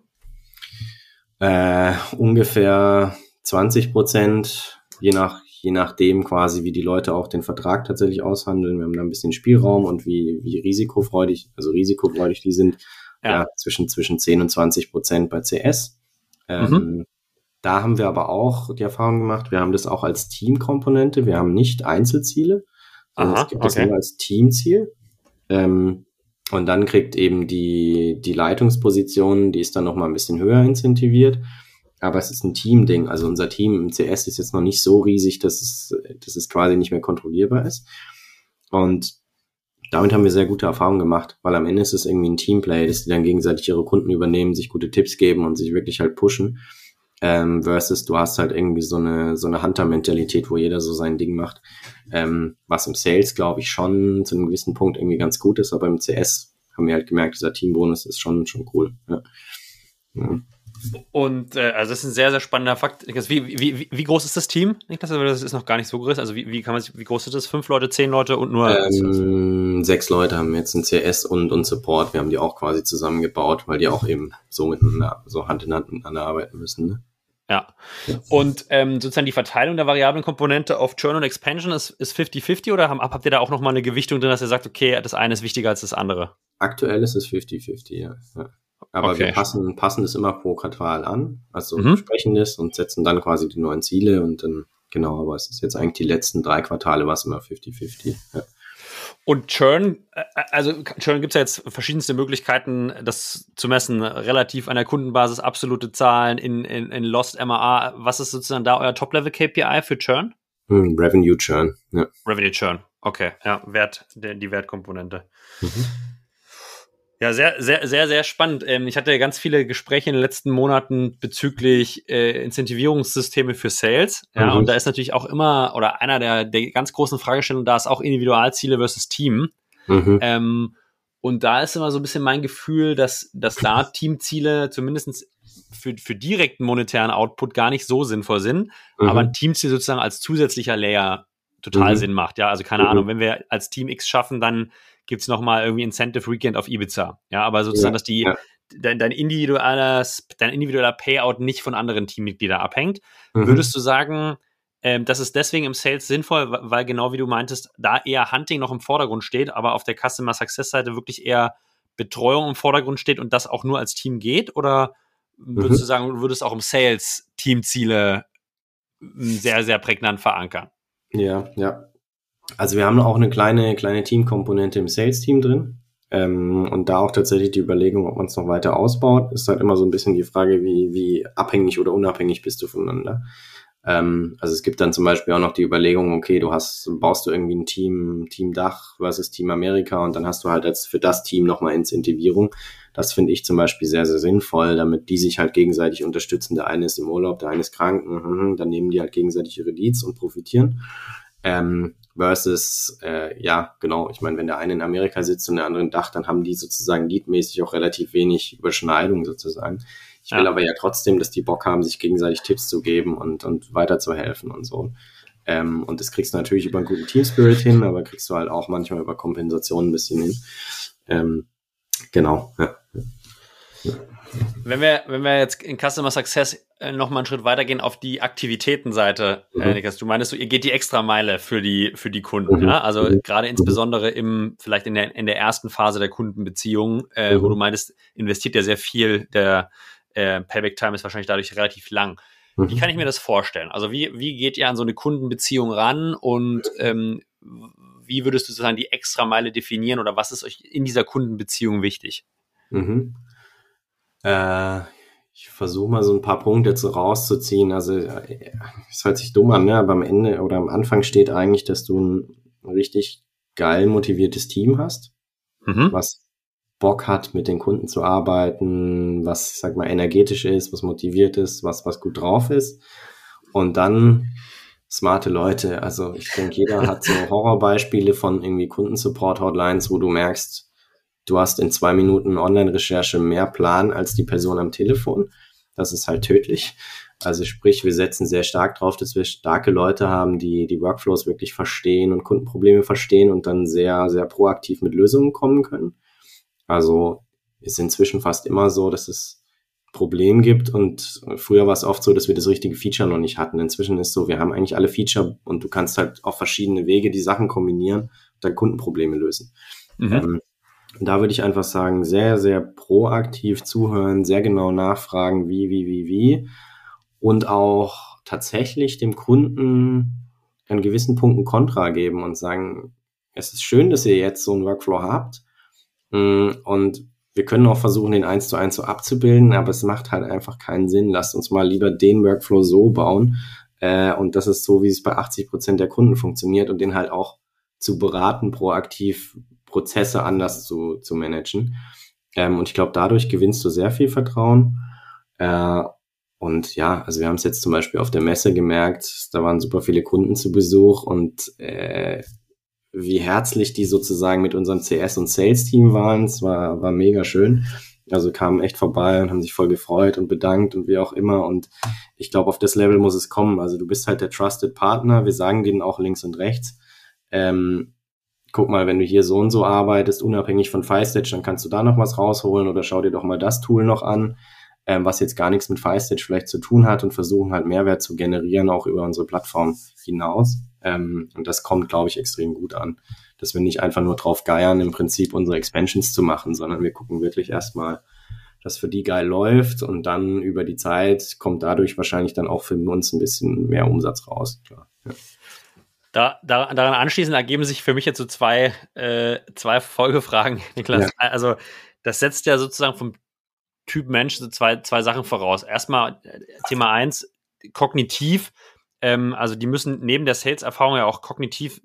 Äh, ungefähr 20 Prozent, je nach je nachdem quasi, wie die Leute auch den Vertrag tatsächlich aushandeln. Wir haben da ein bisschen Spielraum und wie, wie risikofreudig, also risikofreudig die sind, ja, ja zwischen, zwischen 10 und 20 Prozent bei CS. Ähm, mhm. Da haben wir aber auch die Erfahrung gemacht, wir haben das auch als Teamkomponente, wir haben nicht Einzelziele, sondern es gibt okay. das nur als Teamziel. Ähm, und dann kriegt eben die, die Leitungsposition, die ist dann nochmal ein bisschen höher incentiviert aber es ist ein Team-Ding. Also unser Team im CS ist jetzt noch nicht so riesig, dass es, dass es quasi nicht mehr kontrollierbar ist. Und damit haben wir sehr gute Erfahrungen gemacht, weil am Ende ist es irgendwie ein Teamplay, dass die dann gegenseitig ihre Kunden übernehmen, sich gute Tipps geben und sich wirklich halt pushen. Ähm, versus du hast halt irgendwie so eine, so eine Hunter-Mentalität, wo jeder so sein Ding macht. Ähm, was im Sales, glaube ich, schon zu einem gewissen Punkt irgendwie ganz gut ist, aber im CS haben wir halt gemerkt, dieser Teambonus ist schon, schon cool. Ja. ja. Und äh, also das ist ein sehr, sehr spannender Fakt. Wie, wie, wie groß ist das Team? Niklas, das ist noch gar nicht so groß. Also wie, wie kann man wie groß ist das? Fünf Leute, zehn Leute und nur ähm, sechs Leute haben jetzt ein CS und, und Support. Wir haben die auch quasi zusammengebaut, weil die auch eben so miteinander, so Hand in Hand miteinander arbeiten müssen. Ne? Ja. Und ähm, sozusagen die Verteilung der variablen Komponente auf Churn und Expansion ist, ist 50-50 oder habt, habt ihr da auch nochmal eine Gewichtung drin, dass ihr sagt, okay, das eine ist wichtiger als das andere? Aktuell ist es 50-50, ja. ja. Aber okay. wir passen, passen das immer pro Quartal an, also mhm. sprechen das und setzen dann quasi die neuen Ziele und dann, genau, aber es ist jetzt eigentlich die letzten drei Quartale war es immer 50-50. Ja. Und Churn, äh, also Churn gibt es ja jetzt verschiedenste Möglichkeiten, das zu messen. Relativ an der Kundenbasis, absolute Zahlen in, in, in Lost MAA. Was ist sozusagen da euer Top-Level-KPI für Churn? Hm, Revenue Churn, ja. Revenue Churn, okay, ja, Wert, die Wertkomponente. Mhm. Ja, sehr, sehr, sehr, sehr spannend. Ähm, ich hatte ganz viele Gespräche in den letzten Monaten bezüglich äh, Incentivierungssysteme für Sales. Ja, mhm. und da ist natürlich auch immer, oder einer der, der ganz großen Fragestellungen, da ist auch Individualziele versus Team. Mhm. Ähm, und da ist immer so ein bisschen mein Gefühl, dass, dass da Teamziele zumindest für, für direkten monetären Output gar nicht so sinnvoll sind, mhm. aber ein Teamziel sozusagen als zusätzlicher Layer total mhm. Sinn macht. Ja, also keine mhm. Ahnung, wenn wir als Team X schaffen, dann gibt's noch mal irgendwie Incentive Weekend auf Ibiza. Ja, aber sozusagen, ja, dass die ja. dein, dein, individuelles, dein individueller Payout nicht von anderen Teammitgliedern abhängt. Mhm. Würdest du sagen, ähm, das ist deswegen im Sales sinnvoll, weil genau wie du meintest, da eher Hunting noch im Vordergrund steht, aber auf der Customer Success Seite wirklich eher Betreuung im Vordergrund steht und das auch nur als Team geht? Oder würdest mhm. du sagen, du würdest auch im Sales Teamziele sehr, sehr prägnant verankern? Ja, ja. Also wir haben auch eine kleine, kleine Teamkomponente im Sales-Team drin. Ähm, und da auch tatsächlich die Überlegung, ob man es noch weiter ausbaut, ist halt immer so ein bisschen die Frage, wie, wie abhängig oder unabhängig bist du voneinander. Ähm, also es gibt dann zum Beispiel auch noch die Überlegung, okay, du hast, baust du irgendwie ein Team, Team Dach versus Team Amerika und dann hast du halt jetzt für das Team nochmal Incentivierung. Das finde ich zum Beispiel sehr, sehr sinnvoll, damit die sich halt gegenseitig unterstützen. Der eine ist im Urlaub, der eine ist krank, mhm, dann nehmen die halt gegenseitig ihre Leads und profitieren. Ähm, versus, äh, ja, genau, ich meine, wenn der eine in Amerika sitzt und der andere in Dach, dann haben die sozusagen leadmäßig auch relativ wenig Überschneidung sozusagen. Ich will ja. aber ja trotzdem, dass die Bock haben, sich gegenseitig Tipps zu geben und, und weiterzuhelfen und so. Ähm, und das kriegst du natürlich über einen guten Team Spirit hin, aber kriegst du halt auch manchmal über Kompensation ein bisschen hin. Ähm, genau, ja. Wenn wir, wenn wir jetzt in Customer Success äh, noch mal einen Schritt weitergehen auf die Aktivitätenseite, mhm. äh, Niklas, du meinst, ihr geht die extra Meile für die, für die Kunden, mhm. ja? Also mhm. gerade insbesondere im, vielleicht in der, in der ersten Phase der Kundenbeziehung, äh, wo mhm. du meinst, investiert ja sehr viel, der äh, Payback Time ist wahrscheinlich dadurch relativ lang. Wie mhm. kann ich mir das vorstellen? Also wie, wie geht ihr an so eine Kundenbeziehung ran und ähm, wie würdest du sozusagen die extra Meile definieren oder was ist euch in dieser Kundenbeziehung wichtig? Mhm. Äh, ich versuche mal so ein paar Punkte zu rauszuziehen. Also äh, es hört sich dumm an, ne? aber am Ende oder am Anfang steht eigentlich, dass du ein richtig geil motiviertes Team hast, mhm. was Bock hat, mit den Kunden zu arbeiten, was, ich sag mal, energetisch ist, was motiviert ist, was, was gut drauf ist. Und dann smarte Leute. Also ich denke, jeder hat so Horrorbeispiele von irgendwie Kundensupport-Hotlines, wo du merkst, du hast in zwei Minuten Online-Recherche mehr Plan als die Person am Telefon. Das ist halt tödlich. Also sprich, wir setzen sehr stark drauf, dass wir starke Leute haben, die die Workflows wirklich verstehen und Kundenprobleme verstehen und dann sehr, sehr proaktiv mit Lösungen kommen können. Also ist inzwischen fast immer so, dass es Problem gibt und früher war es oft so, dass wir das richtige Feature noch nicht hatten. Inzwischen ist so, wir haben eigentlich alle Feature und du kannst halt auf verschiedene Wege die Sachen kombinieren und dann Kundenprobleme lösen. Mhm. Ähm, da würde ich einfach sagen, sehr, sehr proaktiv zuhören, sehr genau nachfragen, wie, wie, wie, wie. Und auch tatsächlich dem Kunden an gewissen Punkten Kontra geben und sagen, es ist schön, dass ihr jetzt so einen Workflow habt. Mm, und wir können auch versuchen, den eins zu eins so abzubilden, aber es macht halt einfach keinen Sinn. Lasst uns mal lieber den Workflow so bauen. Äh, und das ist so, wie es bei 80 Prozent der Kunden funktioniert und den halt auch zu beraten, proaktiv Prozesse anders zu, zu managen. Ähm, und ich glaube, dadurch gewinnst du sehr viel Vertrauen. Äh, und ja, also wir haben es jetzt zum Beispiel auf der Messe gemerkt, da waren super viele Kunden zu Besuch und äh, wie herzlich die sozusagen mit unserem CS- und Sales-Team waren. Es war, war mega schön. Also kamen echt vorbei und haben sich voll gefreut und bedankt und wie auch immer. Und ich glaube, auf das Level muss es kommen. Also du bist halt der Trusted Partner. Wir sagen denen auch links und rechts. Ähm, guck mal, wenn du hier so und so arbeitest, unabhängig von FileStage, dann kannst du da noch was rausholen oder schau dir doch mal das Tool noch an, ähm, was jetzt gar nichts mit FileStage vielleicht zu tun hat und versuchen halt Mehrwert zu generieren, auch über unsere Plattform hinaus. Ähm, und das kommt, glaube ich, extrem gut an, dass wir nicht einfach nur drauf geiern, im Prinzip unsere Expansions zu machen, sondern wir gucken wirklich erstmal, dass für die geil läuft und dann über die Zeit kommt dadurch wahrscheinlich dann auch für uns ein bisschen mehr Umsatz raus. Klar. Ja Da, da, daran anschließend ergeben sich für mich jetzt so zwei, äh, zwei Folgefragen, Niklas. Ja. Also, das setzt ja sozusagen vom Typ Mensch so zwei, zwei Sachen voraus. Erstmal äh, Thema eins, kognitiv. Ähm, also, die müssen neben der Sales-Erfahrung ja auch kognitiv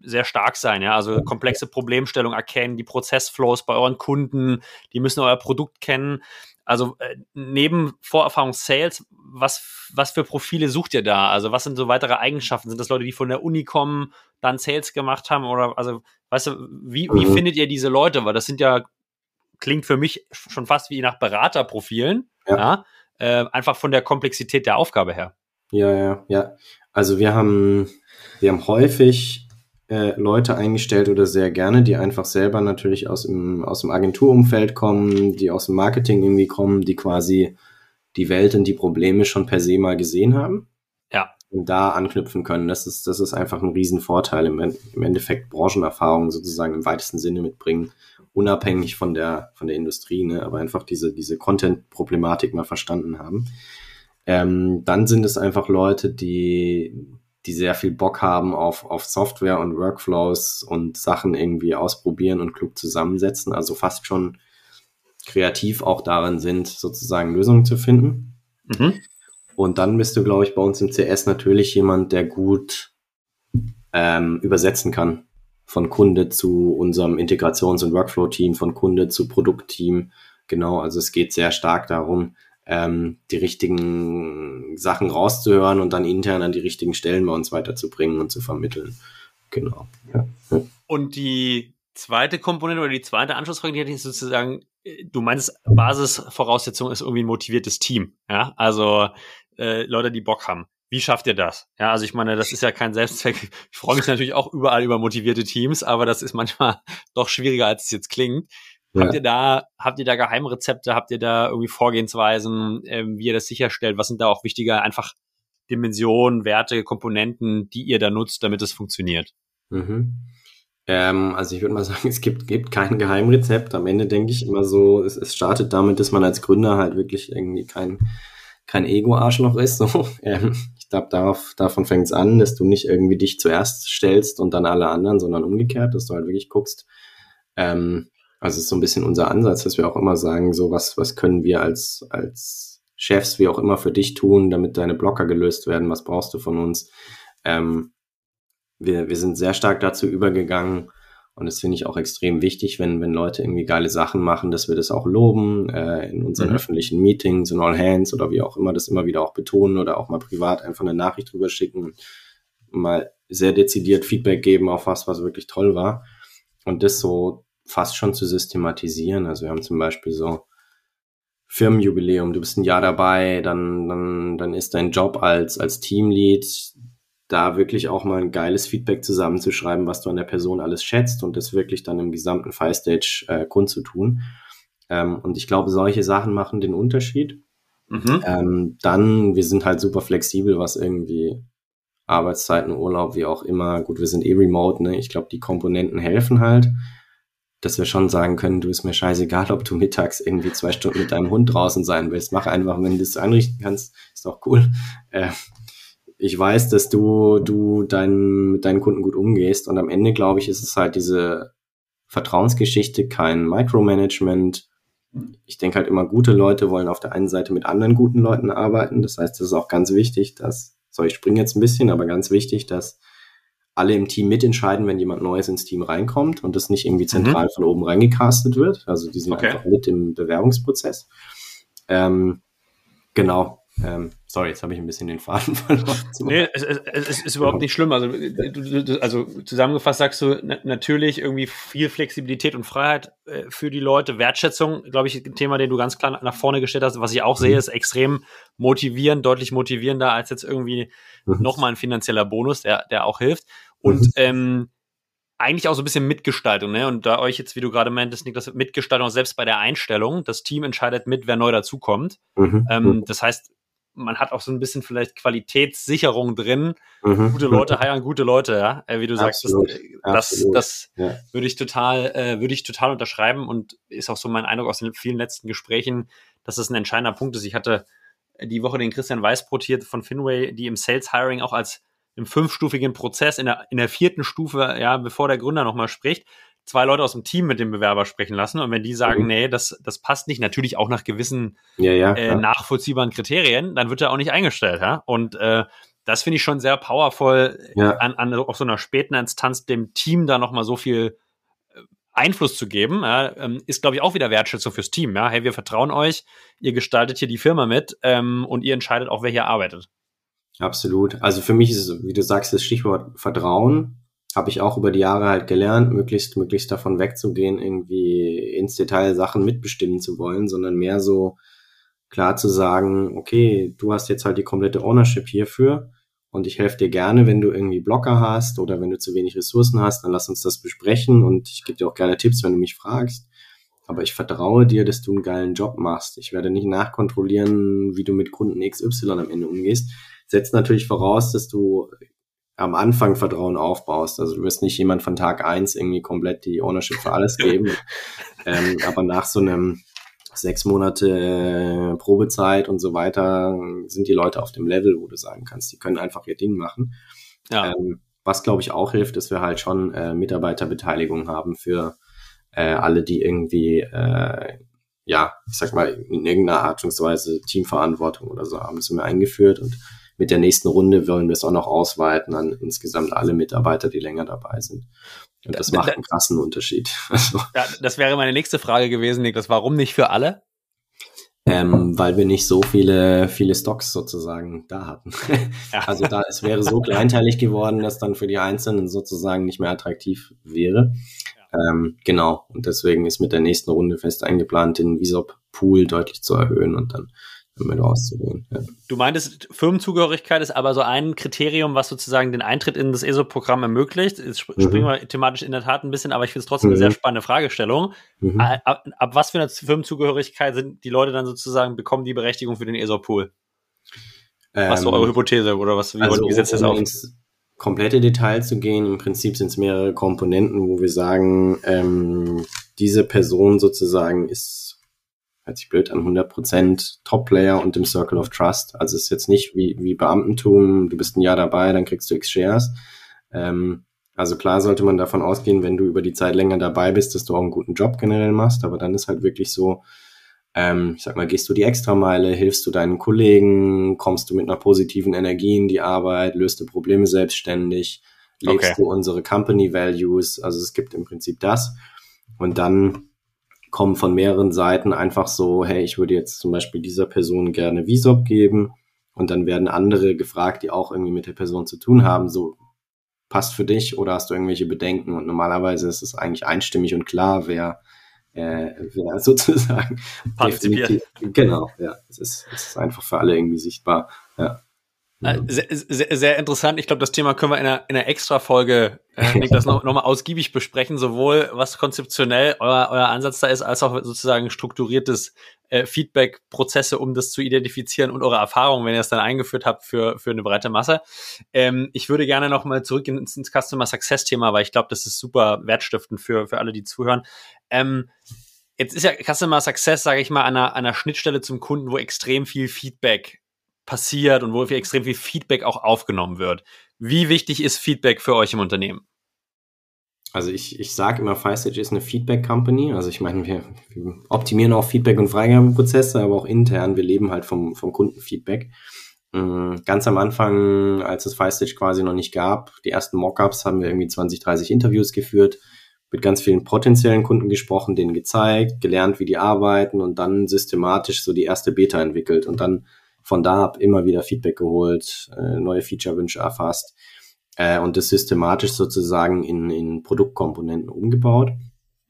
sehr stark sein, ja. Also komplexe Problemstellungen erkennen, die Prozessflows bei euren Kunden, die müssen euer Produkt kennen. Also äh, neben Vorerfahrung Sales, was, was für Profile sucht ihr da? Also was sind so weitere Eigenschaften? Sind das Leute, die von der Uni kommen, dann Sales gemacht haben? Oder also, weißt du, wie, wie mhm. findet ihr diese Leute? Weil das sind ja, klingt für mich schon fast wie nach Beraterprofilen, ja. ja? Äh, einfach von der Komplexität der Aufgabe her. Ja, ja, ja. Also wir haben, wir haben häufig äh, Leute eingestellt oder sehr gerne, die einfach selber natürlich aus dem, aus dem Agenturumfeld kommen, die aus dem Marketing irgendwie kommen, die quasi die Welt und die Probleme schon per se mal gesehen haben. Ja. Und da anknüpfen können. Das ist, das ist einfach ein Riesenvorteil im, im Endeffekt Branchenerfahrung sozusagen im weitesten Sinne mitbringen, unabhängig von der, von der Industrie, ne? aber einfach diese, diese Content-Problematik mal verstanden haben. Ähm, dann sind es einfach Leute, die, die sehr viel Bock haben auf, auf Software und Workflows und Sachen irgendwie ausprobieren und klug zusammensetzen. Also fast schon kreativ auch darin sind, sozusagen Lösungen zu finden. Mhm. Und dann bist du, glaube ich, bei uns im CS natürlich jemand, der gut ähm, übersetzen kann. Von Kunde zu unserem Integrations- und Workflow-Team, von Kunde zu Produktteam. Genau, also es geht sehr stark darum, ähm, die richtigen Sachen rauszuhören und dann intern an die richtigen Stellen bei uns weiterzubringen und zu vermitteln. Genau. Ja. Und die zweite Komponente oder die zweite Anschlussfrage, die hätte ich sozusagen, äh, du meinst, Basisvoraussetzung ist irgendwie ein motiviertes Team. Ja, also äh, Leute, die Bock haben. Wie schafft ihr das? Ja, also ich meine, das ist ja kein Selbstzweck. Ich freue mich natürlich auch überall über motivierte Teams, aber das ist manchmal doch schwieriger, als es jetzt klingt. Ja. Habt ihr da, habt ihr da Geheimrezepte? Habt ihr da irgendwie Vorgehensweisen, ähm, wie ihr das sicherstellt? Was sind da auch wichtige einfach Dimensionen, Werte, Komponenten, die ihr da nutzt, damit es funktioniert? Mhm. Ähm, also ich würde mal sagen, es gibt, gibt kein Geheimrezept. Am Ende denke ich immer so, es, es startet damit, dass man als Gründer halt wirklich irgendwie kein, kein Ego-Arschloch ist. So. Ähm, ich glaube, darauf, davon fängt es an, dass du nicht irgendwie dich zuerst stellst und dann alle anderen, sondern umgekehrt, dass du halt wirklich guckst, ähm, also es ist so ein bisschen unser Ansatz, dass wir auch immer sagen, so was, was können wir als, als Chefs, wie auch immer, für dich tun, damit deine Blocker gelöst werden, was brauchst du von uns. Ähm, wir, wir sind sehr stark dazu übergegangen, und das finde ich auch extrem wichtig, wenn, wenn Leute irgendwie geile Sachen machen, dass wir das auch loben, äh, in unseren mhm. öffentlichen Meetings, in All Hands oder wie auch immer, das immer wieder auch betonen oder auch mal privat einfach eine Nachricht drüber schicken, mal sehr dezidiert Feedback geben auf was, was wirklich toll war. Und das so fast schon zu systematisieren. Also wir haben zum Beispiel so Firmenjubiläum, du bist ein Jahr dabei, dann, dann, dann ist dein Job als, als Teamlead, da wirklich auch mal ein geiles Feedback zusammenzuschreiben, was du an der Person alles schätzt und das wirklich dann im gesamten Firestage äh, kundzutun. Ähm, und ich glaube, solche Sachen machen den Unterschied. Mhm. Ähm, dann, wir sind halt super flexibel, was irgendwie Arbeitszeiten, Urlaub, wie auch immer. Gut, wir sind eh remote, ne? Ich glaube, die Komponenten helfen halt dass wir schon sagen können, du ist mir scheißegal, ob du mittags irgendwie zwei Stunden mit deinem Hund draußen sein willst. Mach einfach, wenn du das einrichten kannst, ist doch cool. Äh, ich weiß, dass du, du dein, mit deinen Kunden gut umgehst und am Ende, glaube ich, ist es halt diese Vertrauensgeschichte, kein Micromanagement. Ich denke halt immer, gute Leute wollen auf der einen Seite mit anderen guten Leuten arbeiten. Das heißt, es ist auch ganz wichtig, dass, so ich springe jetzt ein bisschen, aber ganz wichtig, dass alle im Team mitentscheiden, wenn jemand Neues ins Team reinkommt und das nicht irgendwie zentral mhm. von oben reingecastet wird. Also die sind okay. einfach mit im Bewerbungsprozess. Ähm, genau. Ähm, sorry, jetzt habe ich ein bisschen den Faden verloren. Nee, es, es, es ist überhaupt nicht schlimm. Also, du, du, also zusammengefasst sagst du na, natürlich irgendwie viel Flexibilität und Freiheit äh, für die Leute. Wertschätzung, glaube ich, ein Thema, den du ganz klar nach vorne gestellt hast. Was ich auch mhm. sehe, ist extrem motivierend, deutlich motivierender als jetzt irgendwie mhm. nochmal ein finanzieller Bonus, der, der auch hilft. Und mhm. ähm, eigentlich auch so ein bisschen Mitgestaltung, ne? Und da euch jetzt, wie du gerade meintest, Niklas, Mitgestaltung selbst bei der Einstellung. Das Team entscheidet mit, wer neu dazukommt. Mhm. Ähm, mhm. das heißt, man hat auch so ein bisschen vielleicht Qualitätssicherung drin. Mhm. Gute Leute heiern gute Leute, ja. Äh, wie du Absolut. sagst, das, das, das ja. würde ich total, äh, würde ich total unterschreiben und ist auch so mein Eindruck aus den vielen letzten Gesprächen, dass das ein entscheidender Punkt ist. Ich hatte die Woche den Christian Weißbrot hier von Finway, die im Sales Hiring auch als im fünfstufigen Prozess, in der, in der vierten Stufe, ja, bevor der Gründer nochmal spricht, zwei Leute aus dem Team mit dem Bewerber sprechen lassen. Und wenn die sagen, mhm. nee, das, das passt nicht, natürlich auch nach gewissen ja, ja, äh, nachvollziehbaren Kriterien, dann wird er auch nicht eingestellt. Ja? Und äh, das finde ich schon sehr powerful, ja. an, an auf so einer späten Instanz dem Team da nochmal so viel äh, Einfluss zu geben, ja, ähm, ist, glaube ich, auch wieder Wertschätzung fürs Team. Ja? Hey, wir vertrauen euch, ihr gestaltet hier die Firma mit ähm, und ihr entscheidet auch, wer hier arbeitet. Absolut. Also für mich ist, wie du sagst, das Stichwort Vertrauen habe ich auch über die Jahre halt gelernt, möglichst, möglichst davon wegzugehen, irgendwie ins Detail Sachen mitbestimmen zu wollen, sondern mehr so klar zu sagen, okay, du hast jetzt halt die komplette Ownership hierfür und ich helfe dir gerne, wenn du irgendwie Blocker hast oder wenn du zu wenig Ressourcen hast, dann lass uns das besprechen und ich gebe dir auch gerne Tipps, wenn du mich fragst. Aber ich vertraue dir, dass du einen geilen Job machst. Ich werde nicht nachkontrollieren, wie du mit Kunden XY am Ende umgehst. Setzt natürlich voraus, dass du am Anfang Vertrauen aufbaust. Also du wirst nicht jemand von Tag eins irgendwie komplett die Ownership für alles geben. ähm, aber nach so einem sechs Monate äh, Probezeit und so weiter sind die Leute auf dem Level, wo du sagen kannst, die können einfach ihr Ding machen. Ja. Ähm, was glaube ich auch hilft, dass wir halt schon äh, Mitarbeiterbeteiligung haben für äh, alle, die irgendwie äh, ja, ich sag mal, in irgendeiner Art und Weise Teamverantwortung oder so haben. Das haben wir eingeführt und mit der nächsten Runde wollen wir es auch noch ausweiten an insgesamt alle Mitarbeiter, die länger dabei sind. Und das macht einen krassen Unterschied. Also, ja, das wäre meine nächste Frage gewesen, Niklas. Warum nicht für alle? Ähm, weil wir nicht so viele, viele Stocks sozusagen da hatten. Also da, es wäre so kleinteilig geworden, dass dann für die Einzelnen sozusagen nicht mehr attraktiv wäre. Ja. Ähm, genau. Und deswegen ist mit der nächsten Runde fest eingeplant, den Visop-Pool deutlich zu erhöhen und dann damit rauszugehen. Ja. Du meintest, Firmenzugehörigkeit ist aber so ein Kriterium, was sozusagen den Eintritt in das ESO-Programm ermöglicht. Jetzt mhm. springen wir thematisch in der Tat ein bisschen, aber ich finde es trotzdem mhm. eine sehr spannende Fragestellung. Mhm. Ab, ab, was für eine Firmenzugehörigkeit sind die Leute dann sozusagen, bekommen die Berechtigung für den ESO-Pool? Was ist so eure ähm, Hypothese oder was, wie also, gesetzt das um auf? Ins komplette Detail zu gehen, im Prinzip sind es mehrere Komponenten, wo wir sagen, ähm, diese Person sozusagen ist hört sich blöd an, 100% Top-Player und im Circle of Trust. Also es ist jetzt nicht wie, wie Beamtentum, du bist ein Jahr dabei, dann kriegst du X Shares. Ähm, also klar sollte man davon ausgehen, wenn du über die Zeit länger dabei bist, dass du auch einen guten Job generell machst, aber dann ist halt wirklich so, ähm, ich sag mal, gehst du die Extrameile, hilfst du deinen Kollegen, kommst du mit einer positiven Energie in die Arbeit, löst du Probleme selbstständig, lebst okay. du unsere Company Values, also es gibt im Prinzip das. Und dann kommen von mehreren Seiten einfach so, hey, ich würde jetzt zum Beispiel dieser Person gerne Visop geben. Und dann werden andere gefragt, die auch irgendwie mit der Person zu tun haben, so, passt für dich oder hast du irgendwelche Bedenken? Und normalerweise ist es eigentlich einstimmig und klar, wer, äh, wer sozusagen partizipiert. Genau, ja. Es ist, es ist einfach für alle irgendwie sichtbar. Ja. Äh, sehr, sehr, sehr interessant. Ich glaube, das Thema können wir in einer, in einer Extra-Folge äh, Niklas, noch, noch mal ausgiebig besprechen, sowohl was konzeptionell euer, euer Ansatz da ist, als auch sozusagen strukturiertes äh, Feedback-Prozesse, um das zu identifizieren und eure Erfahrungen, wenn ihr es dann eingeführt habt für, für eine breite Masse. Ähm, ich würde gerne noch mal zurück ins, ins Customer Success-Thema, weil ich glaube, das ist super wertstiftend für, für alle, die zuhören. Ähm, Jetzt ist ja Customer Success, sage ich mal, an einer, an einer Schnittstelle zum Kunden, wo extrem viel Feedback passiert und wo extrem viel Feedback auch aufgenommen wird. Wie wichtig ist Feedback für euch im Unternehmen? Also ich, ich sage immer, FireStage ist eine Feedback-Company. Also ich meine, wir, wir optimieren auch Feedback- und Freigabeprozesse, aber auch intern. Wir leben halt vom, vom Kundenfeedback. Mm, ganz am Anfang, als es FireStage quasi noch nicht gab, die ersten Mockups, haben wir irgendwie 20, 30 Interviews geführt, mit ganz vielen potenziellen Kunden gesprochen, denen gezeigt, gelernt, wie die arbeiten und dann systematisch so die erste Beta entwickelt und dann von da ab immer wieder Feedback geholt, äh, neue Feature-Wünsche erfasst äh, und das systematisch sozusagen in, in Produktkomponenten umgebaut.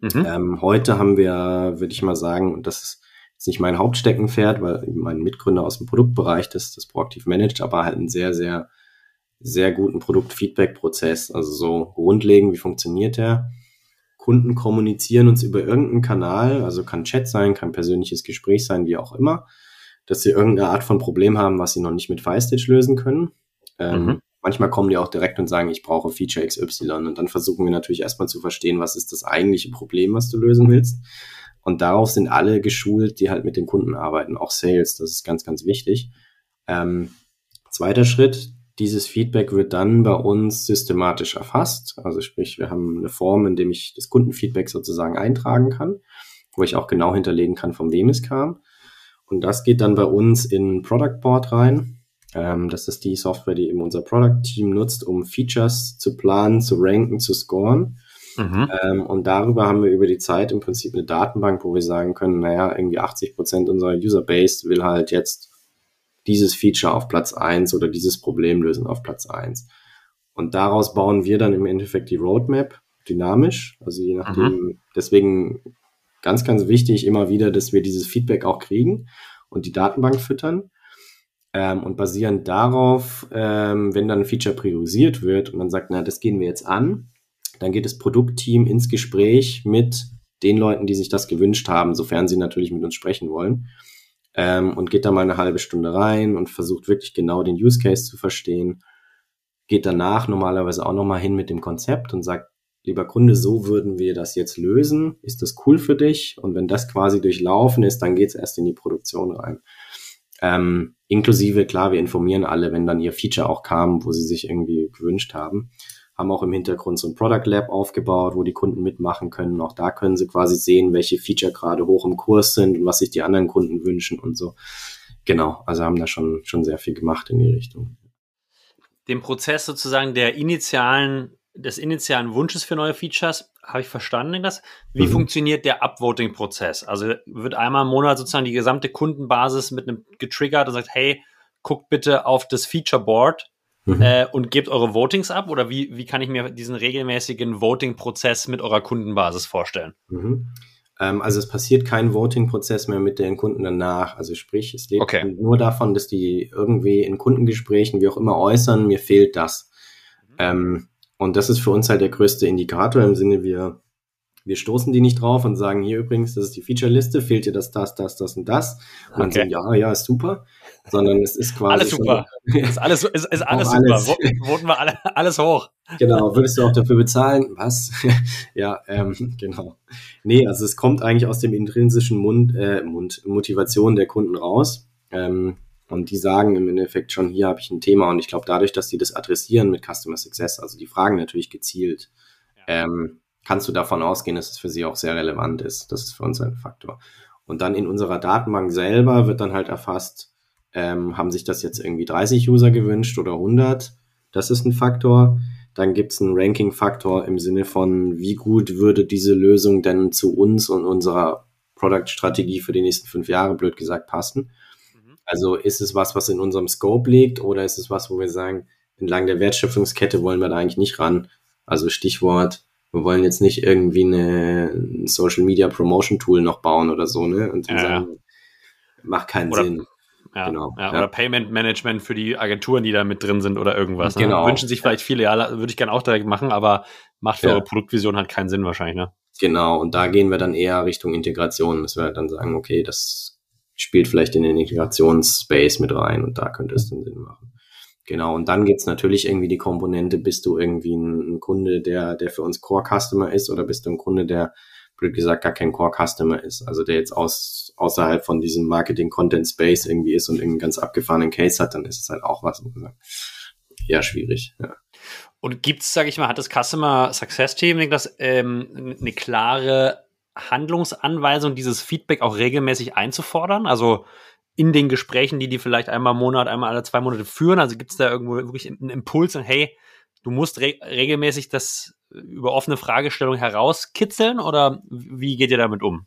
Mhm. Ähm, heute haben wir, würde ich mal sagen, und das ist jetzt nicht mein Hauptsteckenpferd, weil mein Mitgründer aus dem Produktbereich das, das proaktiv managt, aber halt einen sehr, sehr, sehr guten Produkt-Feedback-Prozess. Also so grundlegend, wie funktioniert der? Kunden kommunizieren uns über irgendeinen Kanal, also kann Chat sein, kann persönliches Gespräch sein, wie auch immer dass sie irgendeine Art von Problem haben, was sie noch nicht mit FireStitch lösen können. Ähm, mhm. Manchmal kommen die auch direkt und sagen, ich brauche Feature XY. Und dann versuchen wir natürlich erstmal zu verstehen, was ist das eigentliche Problem, was du lösen willst. Und darauf sind alle geschult, die halt mit den Kunden arbeiten, auch Sales. Das ist ganz, ganz wichtig. Ähm, zweiter Schritt, Dieses Feedback wird dann bei uns systematisch erfasst. Also sprich, wir haben eine Form, in dem ich das Kundenfeedback sozusagen eintragen kann, wo ich auch genau hinterlegen kann, von wem es kam. Und das geht dann bei uns in Product Board rein. Ähm, das ist die Software, die eben unser Product Team nutzt, um Features zu planen, zu ranken, zu scoren. Mhm. Ähm, und darüber haben wir über die Zeit im Prinzip eine Datenbank, wo wir sagen können, naja, irgendwie 80 Prozent unserer Userbase will halt jetzt dieses Feature auf Platz eins oder dieses Problem lösen auf Platz eins. Und daraus bauen wir dann im Endeffekt die Roadmap dynamisch. Also je nachdem, mhm. deswegen ganz, ganz wichtig immer wieder, dass wir dieses Feedback auch kriegen und die Datenbank füttern. Ähm, und basierend darauf, ähm, wenn dann ein Feature priorisiert wird und man sagt, na, das gehen wir jetzt an, dann geht das Produktteam ins Gespräch mit den Leuten, die sich das gewünscht haben, sofern sie natürlich mit uns sprechen wollen. Ähm, und geht da mal eine halbe Stunde rein und versucht wirklich genau den Use Case zu verstehen. Geht danach normalerweise auch nochmal hin mit dem Konzept und sagt, lieber Kunde, so würden wir das jetzt lösen. Ist das cool für dich? Und wenn das quasi durchlaufen ist, dann geht es erst in die Produktion rein. Ähm, inklusive, klar, wir informieren alle, wenn dann ihr Feature auch kam, wo sie sich irgendwie gewünscht haben haben auch im Hintergrund so ein Product Lab aufgebaut, wo die Kunden mitmachen können. Auch da können sie quasi sehen, welche Feature gerade hoch im Kurs sind und was sich die anderen Kunden wünschen und so. Genau, also haben da schon, schon sehr viel gemacht in die Richtung. Den Prozess sozusagen der initialen, des initialen Wunsches für neue Features, habe ich verstanden das? Wie mhm. funktioniert der Upvoting-Prozess? Also wird einmal im Monat sozusagen die gesamte Kundenbasis mit einem getriggert und sagt, hey, guckt bitte auf das Feature Board Mhm. Äh, und gebt eure Votings ab oder wie, wie kann ich mir diesen regelmäßigen Voting-Prozess mit eurer Kundenbasis vorstellen? Mhm. Ähm, also es passiert kein Voting-Prozess mehr mit den Kunden danach. Also sprich, es lebt okay. nur davon, dass die irgendwie in Kundengesprächen, wie auch immer, äußern, mir fehlt das. Mhm. Ähm, und das ist für uns halt der größte Indikator im Sinne, wir wir stoßen die nicht drauf und sagen, hier übrigens, das ist die Feature-Liste, fehlt dir das, das, das, das und das. Und dann okay. sagen, ja, ja, ist super. Sondern es ist quasi. Alles super. Ist alles, ist, ist alles super. Alles. Voten wir alle, alles hoch. Genau. Würdest du auch dafür bezahlen? Was? ja, ähm, genau. Nee, also es kommt eigentlich aus dem intrinsischen Mund, äh, Mund, Motivation der Kunden raus. Ähm, und die sagen im Endeffekt schon, hier habe ich ein Thema. Und ich glaube, dadurch, dass die das adressieren mit Customer Success, also die fragen natürlich gezielt, ja. ähm, kannst du davon ausgehen, dass es für sie auch sehr relevant ist. Das ist für uns ein Faktor. Und dann in unserer Datenbank selber wird dann halt erfasst, ähm, haben sich das jetzt irgendwie 30 User gewünscht oder 100? Das ist ein Faktor. Dann gibt es einen Ranking-Faktor im Sinne von, wie gut würde diese Lösung denn zu uns und unserer Product-Strategie für die nächsten fünf Jahre, blöd gesagt, passen. Also ist es was, was in unserem Scope liegt oder ist es was, wo wir sagen, entlang der Wertschöpfungskette wollen wir da eigentlich nicht ran? Also Stichwort wir wollen jetzt nicht irgendwie eine ein Social Media Promotion Tool noch bauen oder so, ne? Und ja, sagen, macht keinen oder, Sinn. Ja, genau, ja, Oder Payment Management für die Agenturen, die da mit drin sind oder irgendwas. Ne? Genau. Wünschen sich vielleicht viele, ja, würde ich gerne auch direkt machen, aber macht für eure Produktvision halt keinen Sinn wahrscheinlich, ne? Genau, und da gehen wir dann eher Richtung Integration, dass wir dann sagen, okay, das spielt vielleicht in den Integrationsspace mit rein und da könnte es dann Sinn machen. Genau, und dann gibt's natürlich irgendwie die Komponente, bist du irgendwie ein, ein, Kunde, der, der für uns Core-Customer ist oder bist du ein Kunde, der, blöd gesagt, gar kein Core-Customer ist, also der jetzt aus, außerhalb von diesem Marketing-Content-Space irgendwie ist und einen ganz abgefahrenen Case hat, dann ist es halt auch was, eher schwierig, ja. Und gibt's, sage ich mal, hat das Customer Success Team das ähm, eine klare Handlungsanweisung, dieses Feedback auch regelmäßig einzufordern? Also in den Gesprächen, die die vielleicht einmal im Monat, einmal alle zwei Monate führen? Also gibt es da irgendwo wirklich einen Impuls und hey, du musst re regelmäßig das über offene Fragestellung herauskitzeln oder wie geht ihr damit um?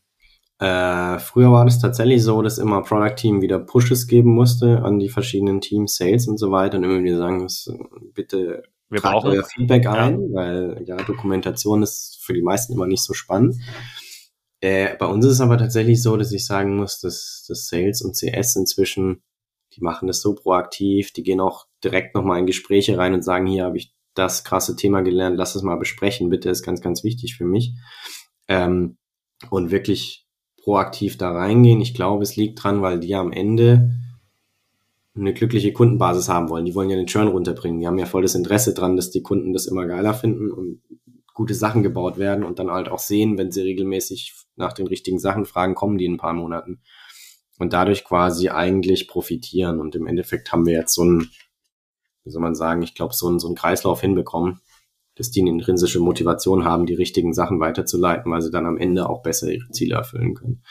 Äh, früher war das tatsächlich so, dass immer Product Team wieder Pushes geben musste an die verschiedenen Teams, Sales und so weiter und immer wieder sagen muss, bitte wir brauchen euer Feedback ein, ja. weil ja Dokumentation ist für die meisten immer nicht so spannend. Äh, bei uns ist es aber tatsächlich so, dass ich sagen muss, dass, dass Sales und CS inzwischen, die machen das so proaktiv, die gehen auch direkt nochmal in Gespräche rein und sagen, hier habe ich das krasse Thema gelernt, lass es mal besprechen, bitte, ist ganz, ganz wichtig für mich. Ähm, und wirklich proaktiv da reingehen. Ich glaube, es liegt dran, weil die am Ende eine glückliche Kundenbasis haben wollen. Die wollen ja den Churn runterbringen. Die haben ja voll das Interesse dran, dass die Kunden das immer geiler finden und gute Sachen gebaut werden und dann halt auch sehen, wenn sie regelmäßig nach den richtigen Sachen fragen, kommen die in ein paar Monaten. Und dadurch quasi eigentlich profitieren. Und im Endeffekt haben wir jetzt so ein, wie soll man sagen, ich glaube, so, ein, so einen Kreislauf hinbekommen, dass die eine intrinsische Motivation haben, die richtigen Sachen weiterzuleiten, weil sie dann am Ende auch besser ihre Ziele erfüllen können.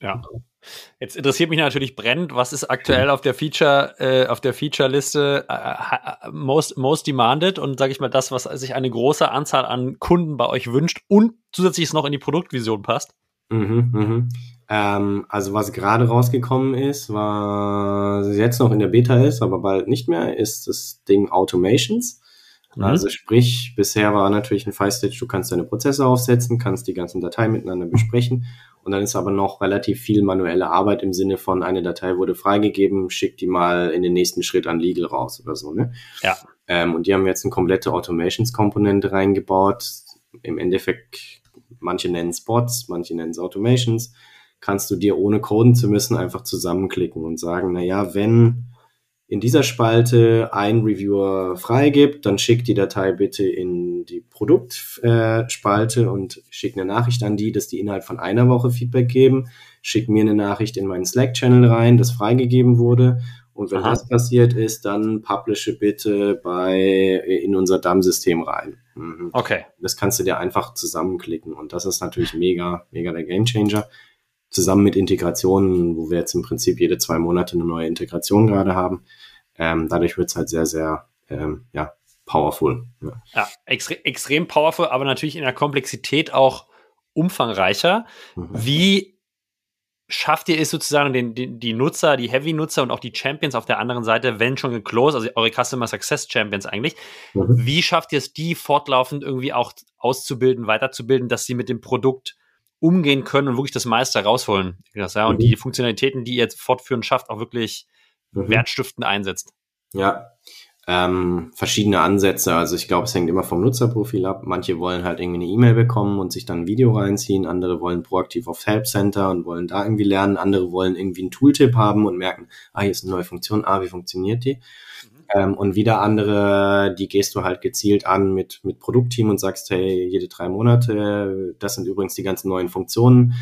Ja. Jetzt interessiert mich natürlich brennend, was ist aktuell auf der Feature, äh, auf der Feature-Liste äh, most, most demanded und sage ich mal das, was sich eine große Anzahl an Kunden bei euch wünscht und zusätzlich noch in die Produktvision passt? Mhm, mhm. Ähm, also was gerade rausgekommen ist, was jetzt noch in der Beta ist, aber bald nicht mehr, ist das Ding Automations. Mhm. Also sprich, bisher war natürlich ein File-Stage, du kannst deine Prozesse aufsetzen, kannst die ganzen Dateien miteinander besprechen und dann ist aber noch relativ viel manuelle Arbeit im Sinne von, eine Datei wurde freigegeben, schick die mal in den nächsten Schritt an Legal raus oder so. Ne? Ja. Ähm, und die haben jetzt eine komplette Automations-Komponente reingebaut. Im Endeffekt, manche nennen es Bots, manche nennen es Automations. Kannst du dir ohne coden zu müssen einfach zusammenklicken und sagen, na ja, wenn in dieser Spalte ein Reviewer freigibt, dann schickt die Datei bitte in die Produktspalte äh, und schickt eine Nachricht an die, dass die innerhalb von einer Woche Feedback geben. Schickt mir eine Nachricht in meinen Slack-Channel rein, das freigegeben wurde. Und wenn Aha. das passiert ist, dann publische bitte bei in unser DAM-System rein. Mhm. Okay. Das kannst du dir einfach zusammenklicken und das ist natürlich mega, mega der Gamechanger zusammen mit Integrationen, wo wir jetzt im Prinzip jede zwei Monate eine neue Integration gerade haben. Ähm, dadurch wird es halt sehr, sehr ähm, ja, powerful. Ja, ja extre extrem powerful, aber natürlich in der Komplexität auch umfangreicher. Mhm. Wie schafft ihr es sozusagen, den, den, die Nutzer, die Heavy-Nutzer und auch die Champions auf der anderen Seite, wenn schon geclosed, also eure Customer Success Champions eigentlich, mhm. wie schafft ihr es, die fortlaufend irgendwie auch auszubilden, weiterzubilden, dass sie mit dem Produkt umgehen können und wirklich das meiste rausholen. Ja, und mhm. die Funktionalitäten, die ihr jetzt fortführend schafft, auch wirklich mhm. wertstiftend einsetzt. Ja, ähm, verschiedene Ansätze. Also ich glaube, es hängt immer vom Nutzerprofil ab. Manche wollen halt irgendwie eine E-Mail bekommen und sich dann ein Video reinziehen. Andere wollen proaktiv aufs Help Center und wollen da irgendwie lernen. Andere wollen irgendwie einen Tooltip haben und merken, ah, hier ist eine neue Funktion, ah, wie funktioniert die? Ähm, und wieder andere, die gehst du halt gezielt an mit, mit Produktteam und sagst, hey, jede drei Monate, das sind übrigens die ganzen neuen Funktionen,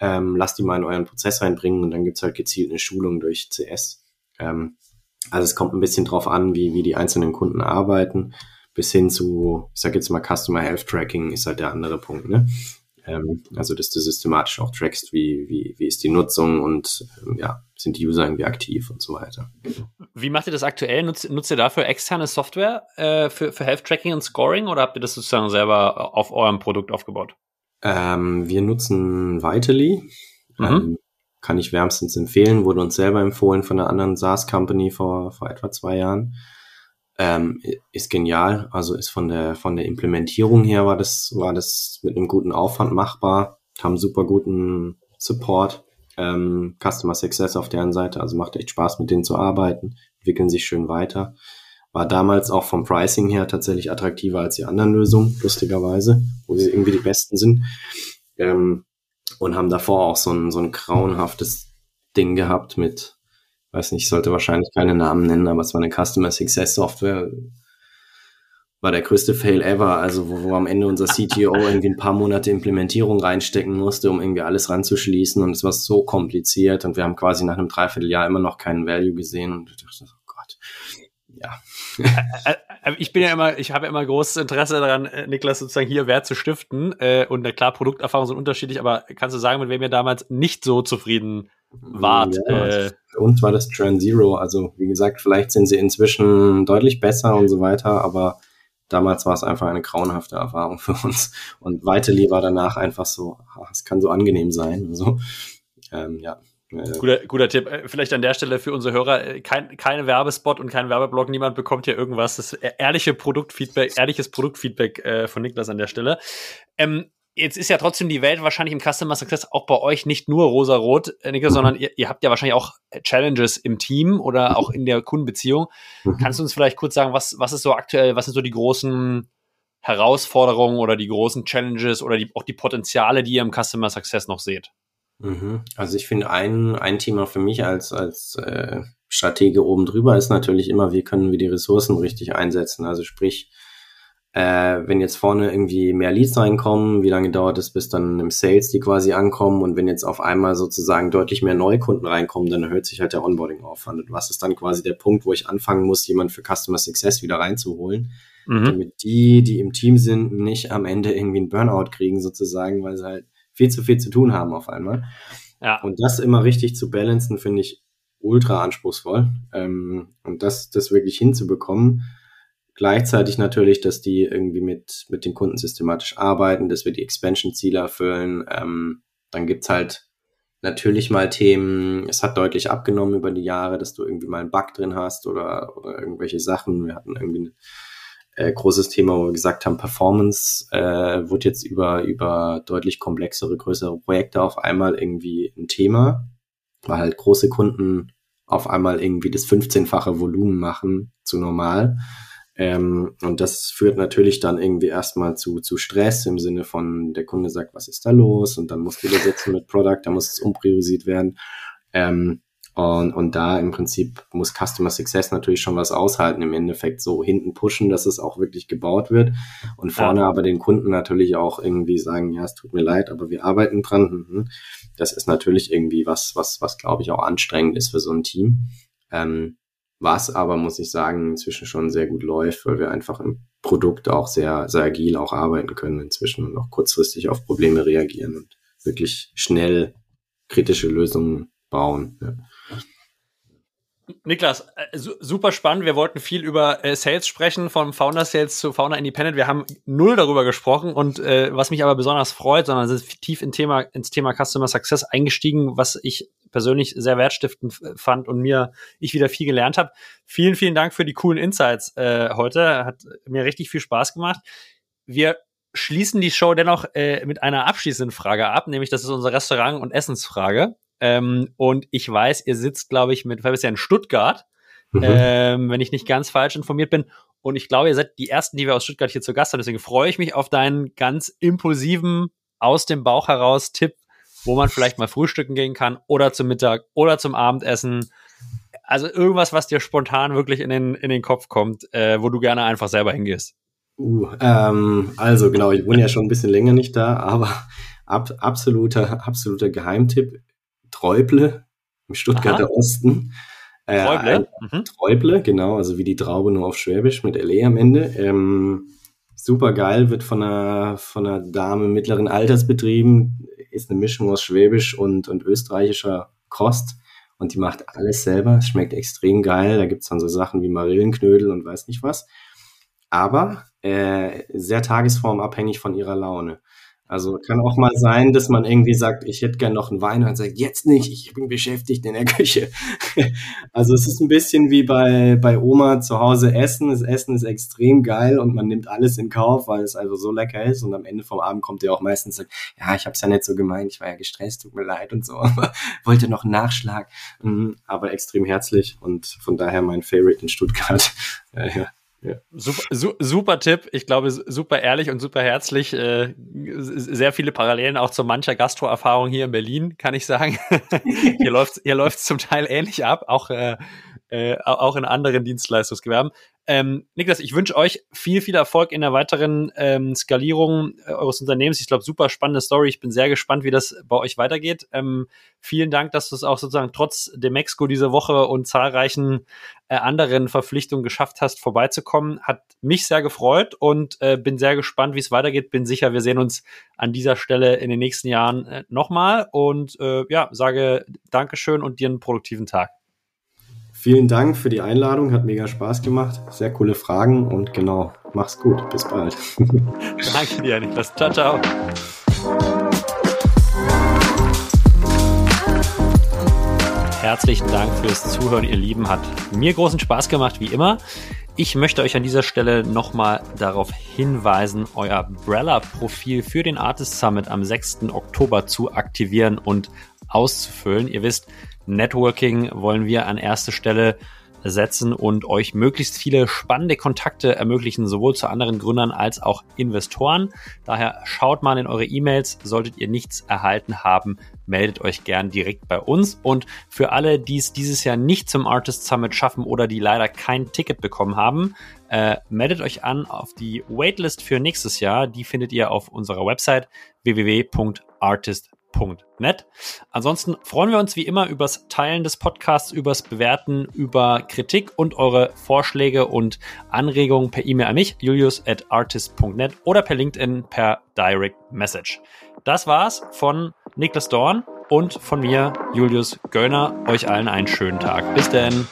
ähm, lasst die mal in euren Prozess reinbringen und dann gibt's halt gezielt eine Schulung durch CS. Ähm, also es kommt ein bisschen drauf an, wie, wie die einzelnen Kunden arbeiten, bis hin zu, ich sag jetzt mal, Customer Health Tracking ist halt der andere Punkt, ne? Ähm, also, dass du systematisch auch trackst, wie, wie, wie ist die Nutzung und ähm, ja, sind die User irgendwie aktiv und so weiter. Wie macht ihr das aktuell? Nutzt, nutzt ihr dafür externe Software äh, für, für Health Tracking und Scoring oder habt ihr das sozusagen selber auf eurem Produkt aufgebaut? Ähm, wir nutzen Vitally. Mhm. Ähm, kann ich wärmstens empfehlen, wurde uns selber empfohlen von einer anderen SaaS-Company vor, vor etwa zwei Jahren. Ähm, ist genial, also ist von der von der Implementierung her war das war das mit einem guten Aufwand machbar, haben super guten Support, ähm, Customer Success auf deren Seite, also macht echt Spaß mit denen zu arbeiten, entwickeln sich schön weiter. War damals auch vom Pricing her tatsächlich attraktiver als die anderen Lösungen, lustigerweise, wo sie irgendwie die besten sind. Ähm, und haben davor auch so ein, so ein grauenhaftes Ding gehabt mit weiß nicht, ich sollte wahrscheinlich keine Namen nennen, aber es war eine Customer Success Software. War der größte Fail ever, also wo, wo am Ende unser CTO irgendwie ein paar Monate Implementierung reinstecken musste, um irgendwie alles ranzuschließen und es war so kompliziert und wir haben quasi nach einem Dreivierteljahr immer noch keinen Value gesehen und ich dachte, oh Gott, ja. Äh, äh, ich bin ja immer, ich habe ja immer großes Interesse daran, äh, Niklas sozusagen hier Wert zu stiften. Und klar, Produkterfahrungen sind unterschiedlich, aber kannst du sagen, mit wem ihr damals nicht so zufrieden wart? Ja, äh, für uns war das Trend Zero. Also wie gesagt, vielleicht sind sie inzwischen deutlich besser und so weiter, aber damals war es einfach eine grauenhafte Erfahrung für uns. Und Vitally war danach einfach so, es kann so angenehm sein. Also, ähm, ja. Guter, guter Tipp. Äh, vielleicht an der Stelle für unsere Hörer, äh, kein, keine Werbespot und kein Werbeblock, niemand bekommt hier irgendwas. Das ehrliche Produktfeedback, ehrliches Produktfeedback äh, von Niklas an der Stelle. Ähm, jetzt ist ja trotzdem die Welt wahrscheinlich im Customer Success auch bei euch nicht nur rosa-rot, äh, Niklas, sondern ihr, ihr, habt ja wahrscheinlich auch Challenges im Team oder auch in der Kundenbeziehung. Mhm. Kannst du uns vielleicht kurz sagen, was, was ist so aktuell, was sind so die großen Herausforderungen oder die großen Challenges oder die, auch die Potenziale, die ihr im Customer Success noch seht? Mhm. Also ich finde ein, ein Thema für mich als, als äh, Stratege oben drüber ist natürlich immer, wie können wir die Ressourcen richtig einsetzen. Also sprich, äh, wenn jetzt vorne irgendwie mehr Leads reinkommen, wie lange dauert es, bis dann im Sales die quasi ankommen und wenn jetzt auf einmal sozusagen deutlich mehr Neukunden reinkommen, dann erhöht sich halt der Onboarding-Aufwand. Und was ist dann quasi der Punkt, wo ich anfangen muss, jemand für Customer Success wieder reinzuholen, mhm. damit die, die im Team sind, nicht am Ende irgendwie einen Burnout kriegen sozusagen, weil sie halt viel zu viel zu tun haben auf einmal. Ja. Und das immer richtig zu balancen, finde ich ultra anspruchsvoll. Ähm, und das, das wirklich hinzubekommen, Gleichzeitig natürlich, dass die irgendwie mit, mit den Kunden systematisch arbeiten, dass wir die Expansion-Ziele erfüllen. Ähm, dann gibt's halt natürlich mal Themen, es hat deutlich abgenommen über die Jahre, dass du irgendwie mal einen Bug drin hast oder, oder irgendwelche Sachen. Wir hatten irgendwie ein äh, großes Thema, wo wir gesagt haben, Performance äh, wird jetzt über, über deutlich komplexere, größere Projekte auf einmal irgendwie ein Thema, weil halt große Kunden auf einmal irgendwie das 15-fache Volumen machen zu normal. Ähm, und das führt natürlich dann irgendwie erstmal zu, zu Stress im Sinne von, der Kunde sagt, was ist da los? Und dann musst du da sitzen mit Product, da muss es umpriorisiert werden. Ähm, und, und da im Prinzip muss Customer Success natürlich schon was aushalten, im Endeffekt so hinten pushen, dass es auch wirklich gebaut wird und vorne ja. aber den Kunden natürlich auch irgendwie sagen, ja, es tut mir leid, aber wir arbeiten dran. Das ist natürlich irgendwie was, was, was glaube ich auch anstrengend ist für so ein Team. Ähm, was aber, muss ich sagen, inzwischen schon sehr gut läuft, weil wir einfach im Produkt auch sehr, sehr agil auch arbeiten können inzwischen und auch kurzfristig auf Probleme reagieren und wirklich schnell kritische Lösungen bauen. Ja. Niklas, äh, super spannend. Wir wollten viel über äh, Sales sprechen, vom Founder Sales zu Founder Independent. Wir haben null darüber gesprochen und äh, was mich aber besonders freut, sondern sind tief in Thema, ins Thema Customer Success eingestiegen, was ich persönlich sehr wertstiftend fand und mir ich wieder viel gelernt habe. Vielen, vielen Dank für die coolen Insights äh, heute. Hat mir richtig viel Spaß gemacht. Wir schließen die Show dennoch äh, mit einer abschließenden Frage ab, nämlich das ist unsere Restaurant- und Essensfrage. Ähm, und ich weiß, ihr sitzt, glaube ich, mit ja in Stuttgart, mhm. ähm, wenn ich nicht ganz falsch informiert bin. Und ich glaube, ihr seid die ersten, die wir aus Stuttgart hier zu Gast haben. Deswegen freue ich mich auf deinen ganz impulsiven, aus dem Bauch heraus Tipp, wo man vielleicht mal frühstücken gehen kann oder zum Mittag oder zum Abendessen. Also irgendwas, was dir spontan wirklich in den, in den Kopf kommt, äh, wo du gerne einfach selber hingehst. Uh, ähm, also genau, ich wohne ja schon ein bisschen länger nicht da, aber ab, absoluter, absoluter Geheimtipp Träuble im Stuttgarter Aha. Osten. Äh, Träuble? Mhm. Träuble, genau, also wie die Traube nur auf Schwäbisch mit LE am Ende. Ähm, super geil, wird von einer, von einer Dame mittleren Alters betrieben, ist eine Mischung aus Schwäbisch und, und österreichischer Kost und die macht alles selber. Es schmeckt extrem geil. Da gibt's dann so Sachen wie Marillenknödel und weiß nicht was. Aber äh, sehr tagesformabhängig von ihrer Laune. Also kann auch mal sein, dass man irgendwie sagt, ich hätte gern noch einen Wein und sagt, jetzt nicht, ich bin beschäftigt in der Küche. also es ist ein bisschen wie bei, bei Oma zu Hause essen. Das Essen ist extrem geil und man nimmt alles in Kauf, weil es einfach so lecker ist. Und am Ende vom Abend kommt ihr auch meistens sagt, ja, ich habe es ja nicht so gemeint, ich war ja gestresst, tut mir leid und so, aber wollte noch einen Nachschlag. Mhm, aber extrem herzlich und von daher mein Favorite in Stuttgart. ja. Super, su super Tipp. Ich glaube, super ehrlich und super herzlich. Äh, sehr viele Parallelen auch zu mancher Gastro-Erfahrung hier in Berlin, kann ich sagen. hier läuft hier läuft's zum Teil ähnlich ab, auch äh, äh, auch in anderen Dienstleistungsgewerben. Ähm, Niklas, ich wünsche euch viel, viel Erfolg in der weiteren ähm, Skalierung äh, eures Unternehmens. Ich glaube, super spannende Story. Ich bin sehr gespannt, wie das bei euch weitergeht. Ähm, vielen Dank, dass du es auch sozusagen trotz dem Exco diese Woche und zahlreichen äh, anderen Verpflichtungen geschafft hast, vorbeizukommen. Hat mich sehr gefreut und äh, bin sehr gespannt, wie es weitergeht. Bin sicher, wir sehen uns an dieser Stelle in den nächsten Jahren äh, nochmal und äh, ja, sage Dankeschön und dir einen produktiven Tag. Vielen Dank für die Einladung, hat mega Spaß gemacht. Sehr coole Fragen und genau, mach's gut. Bis bald. Danke dir, Niklas. Ciao, ciao. Herzlichen Dank fürs Zuhören, ihr Lieben. Hat mir großen Spaß gemacht, wie immer. Ich möchte euch an dieser Stelle nochmal darauf hinweisen, euer Brella-Profil für den Artist Summit am 6. Oktober zu aktivieren und auszufüllen. Ihr wisst, Networking wollen wir an erste Stelle setzen und euch möglichst viele spannende Kontakte ermöglichen, sowohl zu anderen Gründern als auch Investoren. Daher schaut mal in eure E-Mails. Solltet ihr nichts erhalten haben, meldet euch gern direkt bei uns. Und für alle, die es dieses Jahr nicht zum Artist Summit schaffen oder die leider kein Ticket bekommen haben, äh, meldet euch an auf die Waitlist für nächstes Jahr. Die findet ihr auf unserer Website www.artist.com net. Ansonsten freuen wir uns wie immer übers Teilen des Podcasts, übers Bewerten, über Kritik und eure Vorschläge und Anregungen per E-Mail an mich, julius at artist.net oder per LinkedIn per Direct Message. Das war's von Niklas Dorn und von mir, Julius Göllner. Euch allen einen schönen Tag. Bis denn.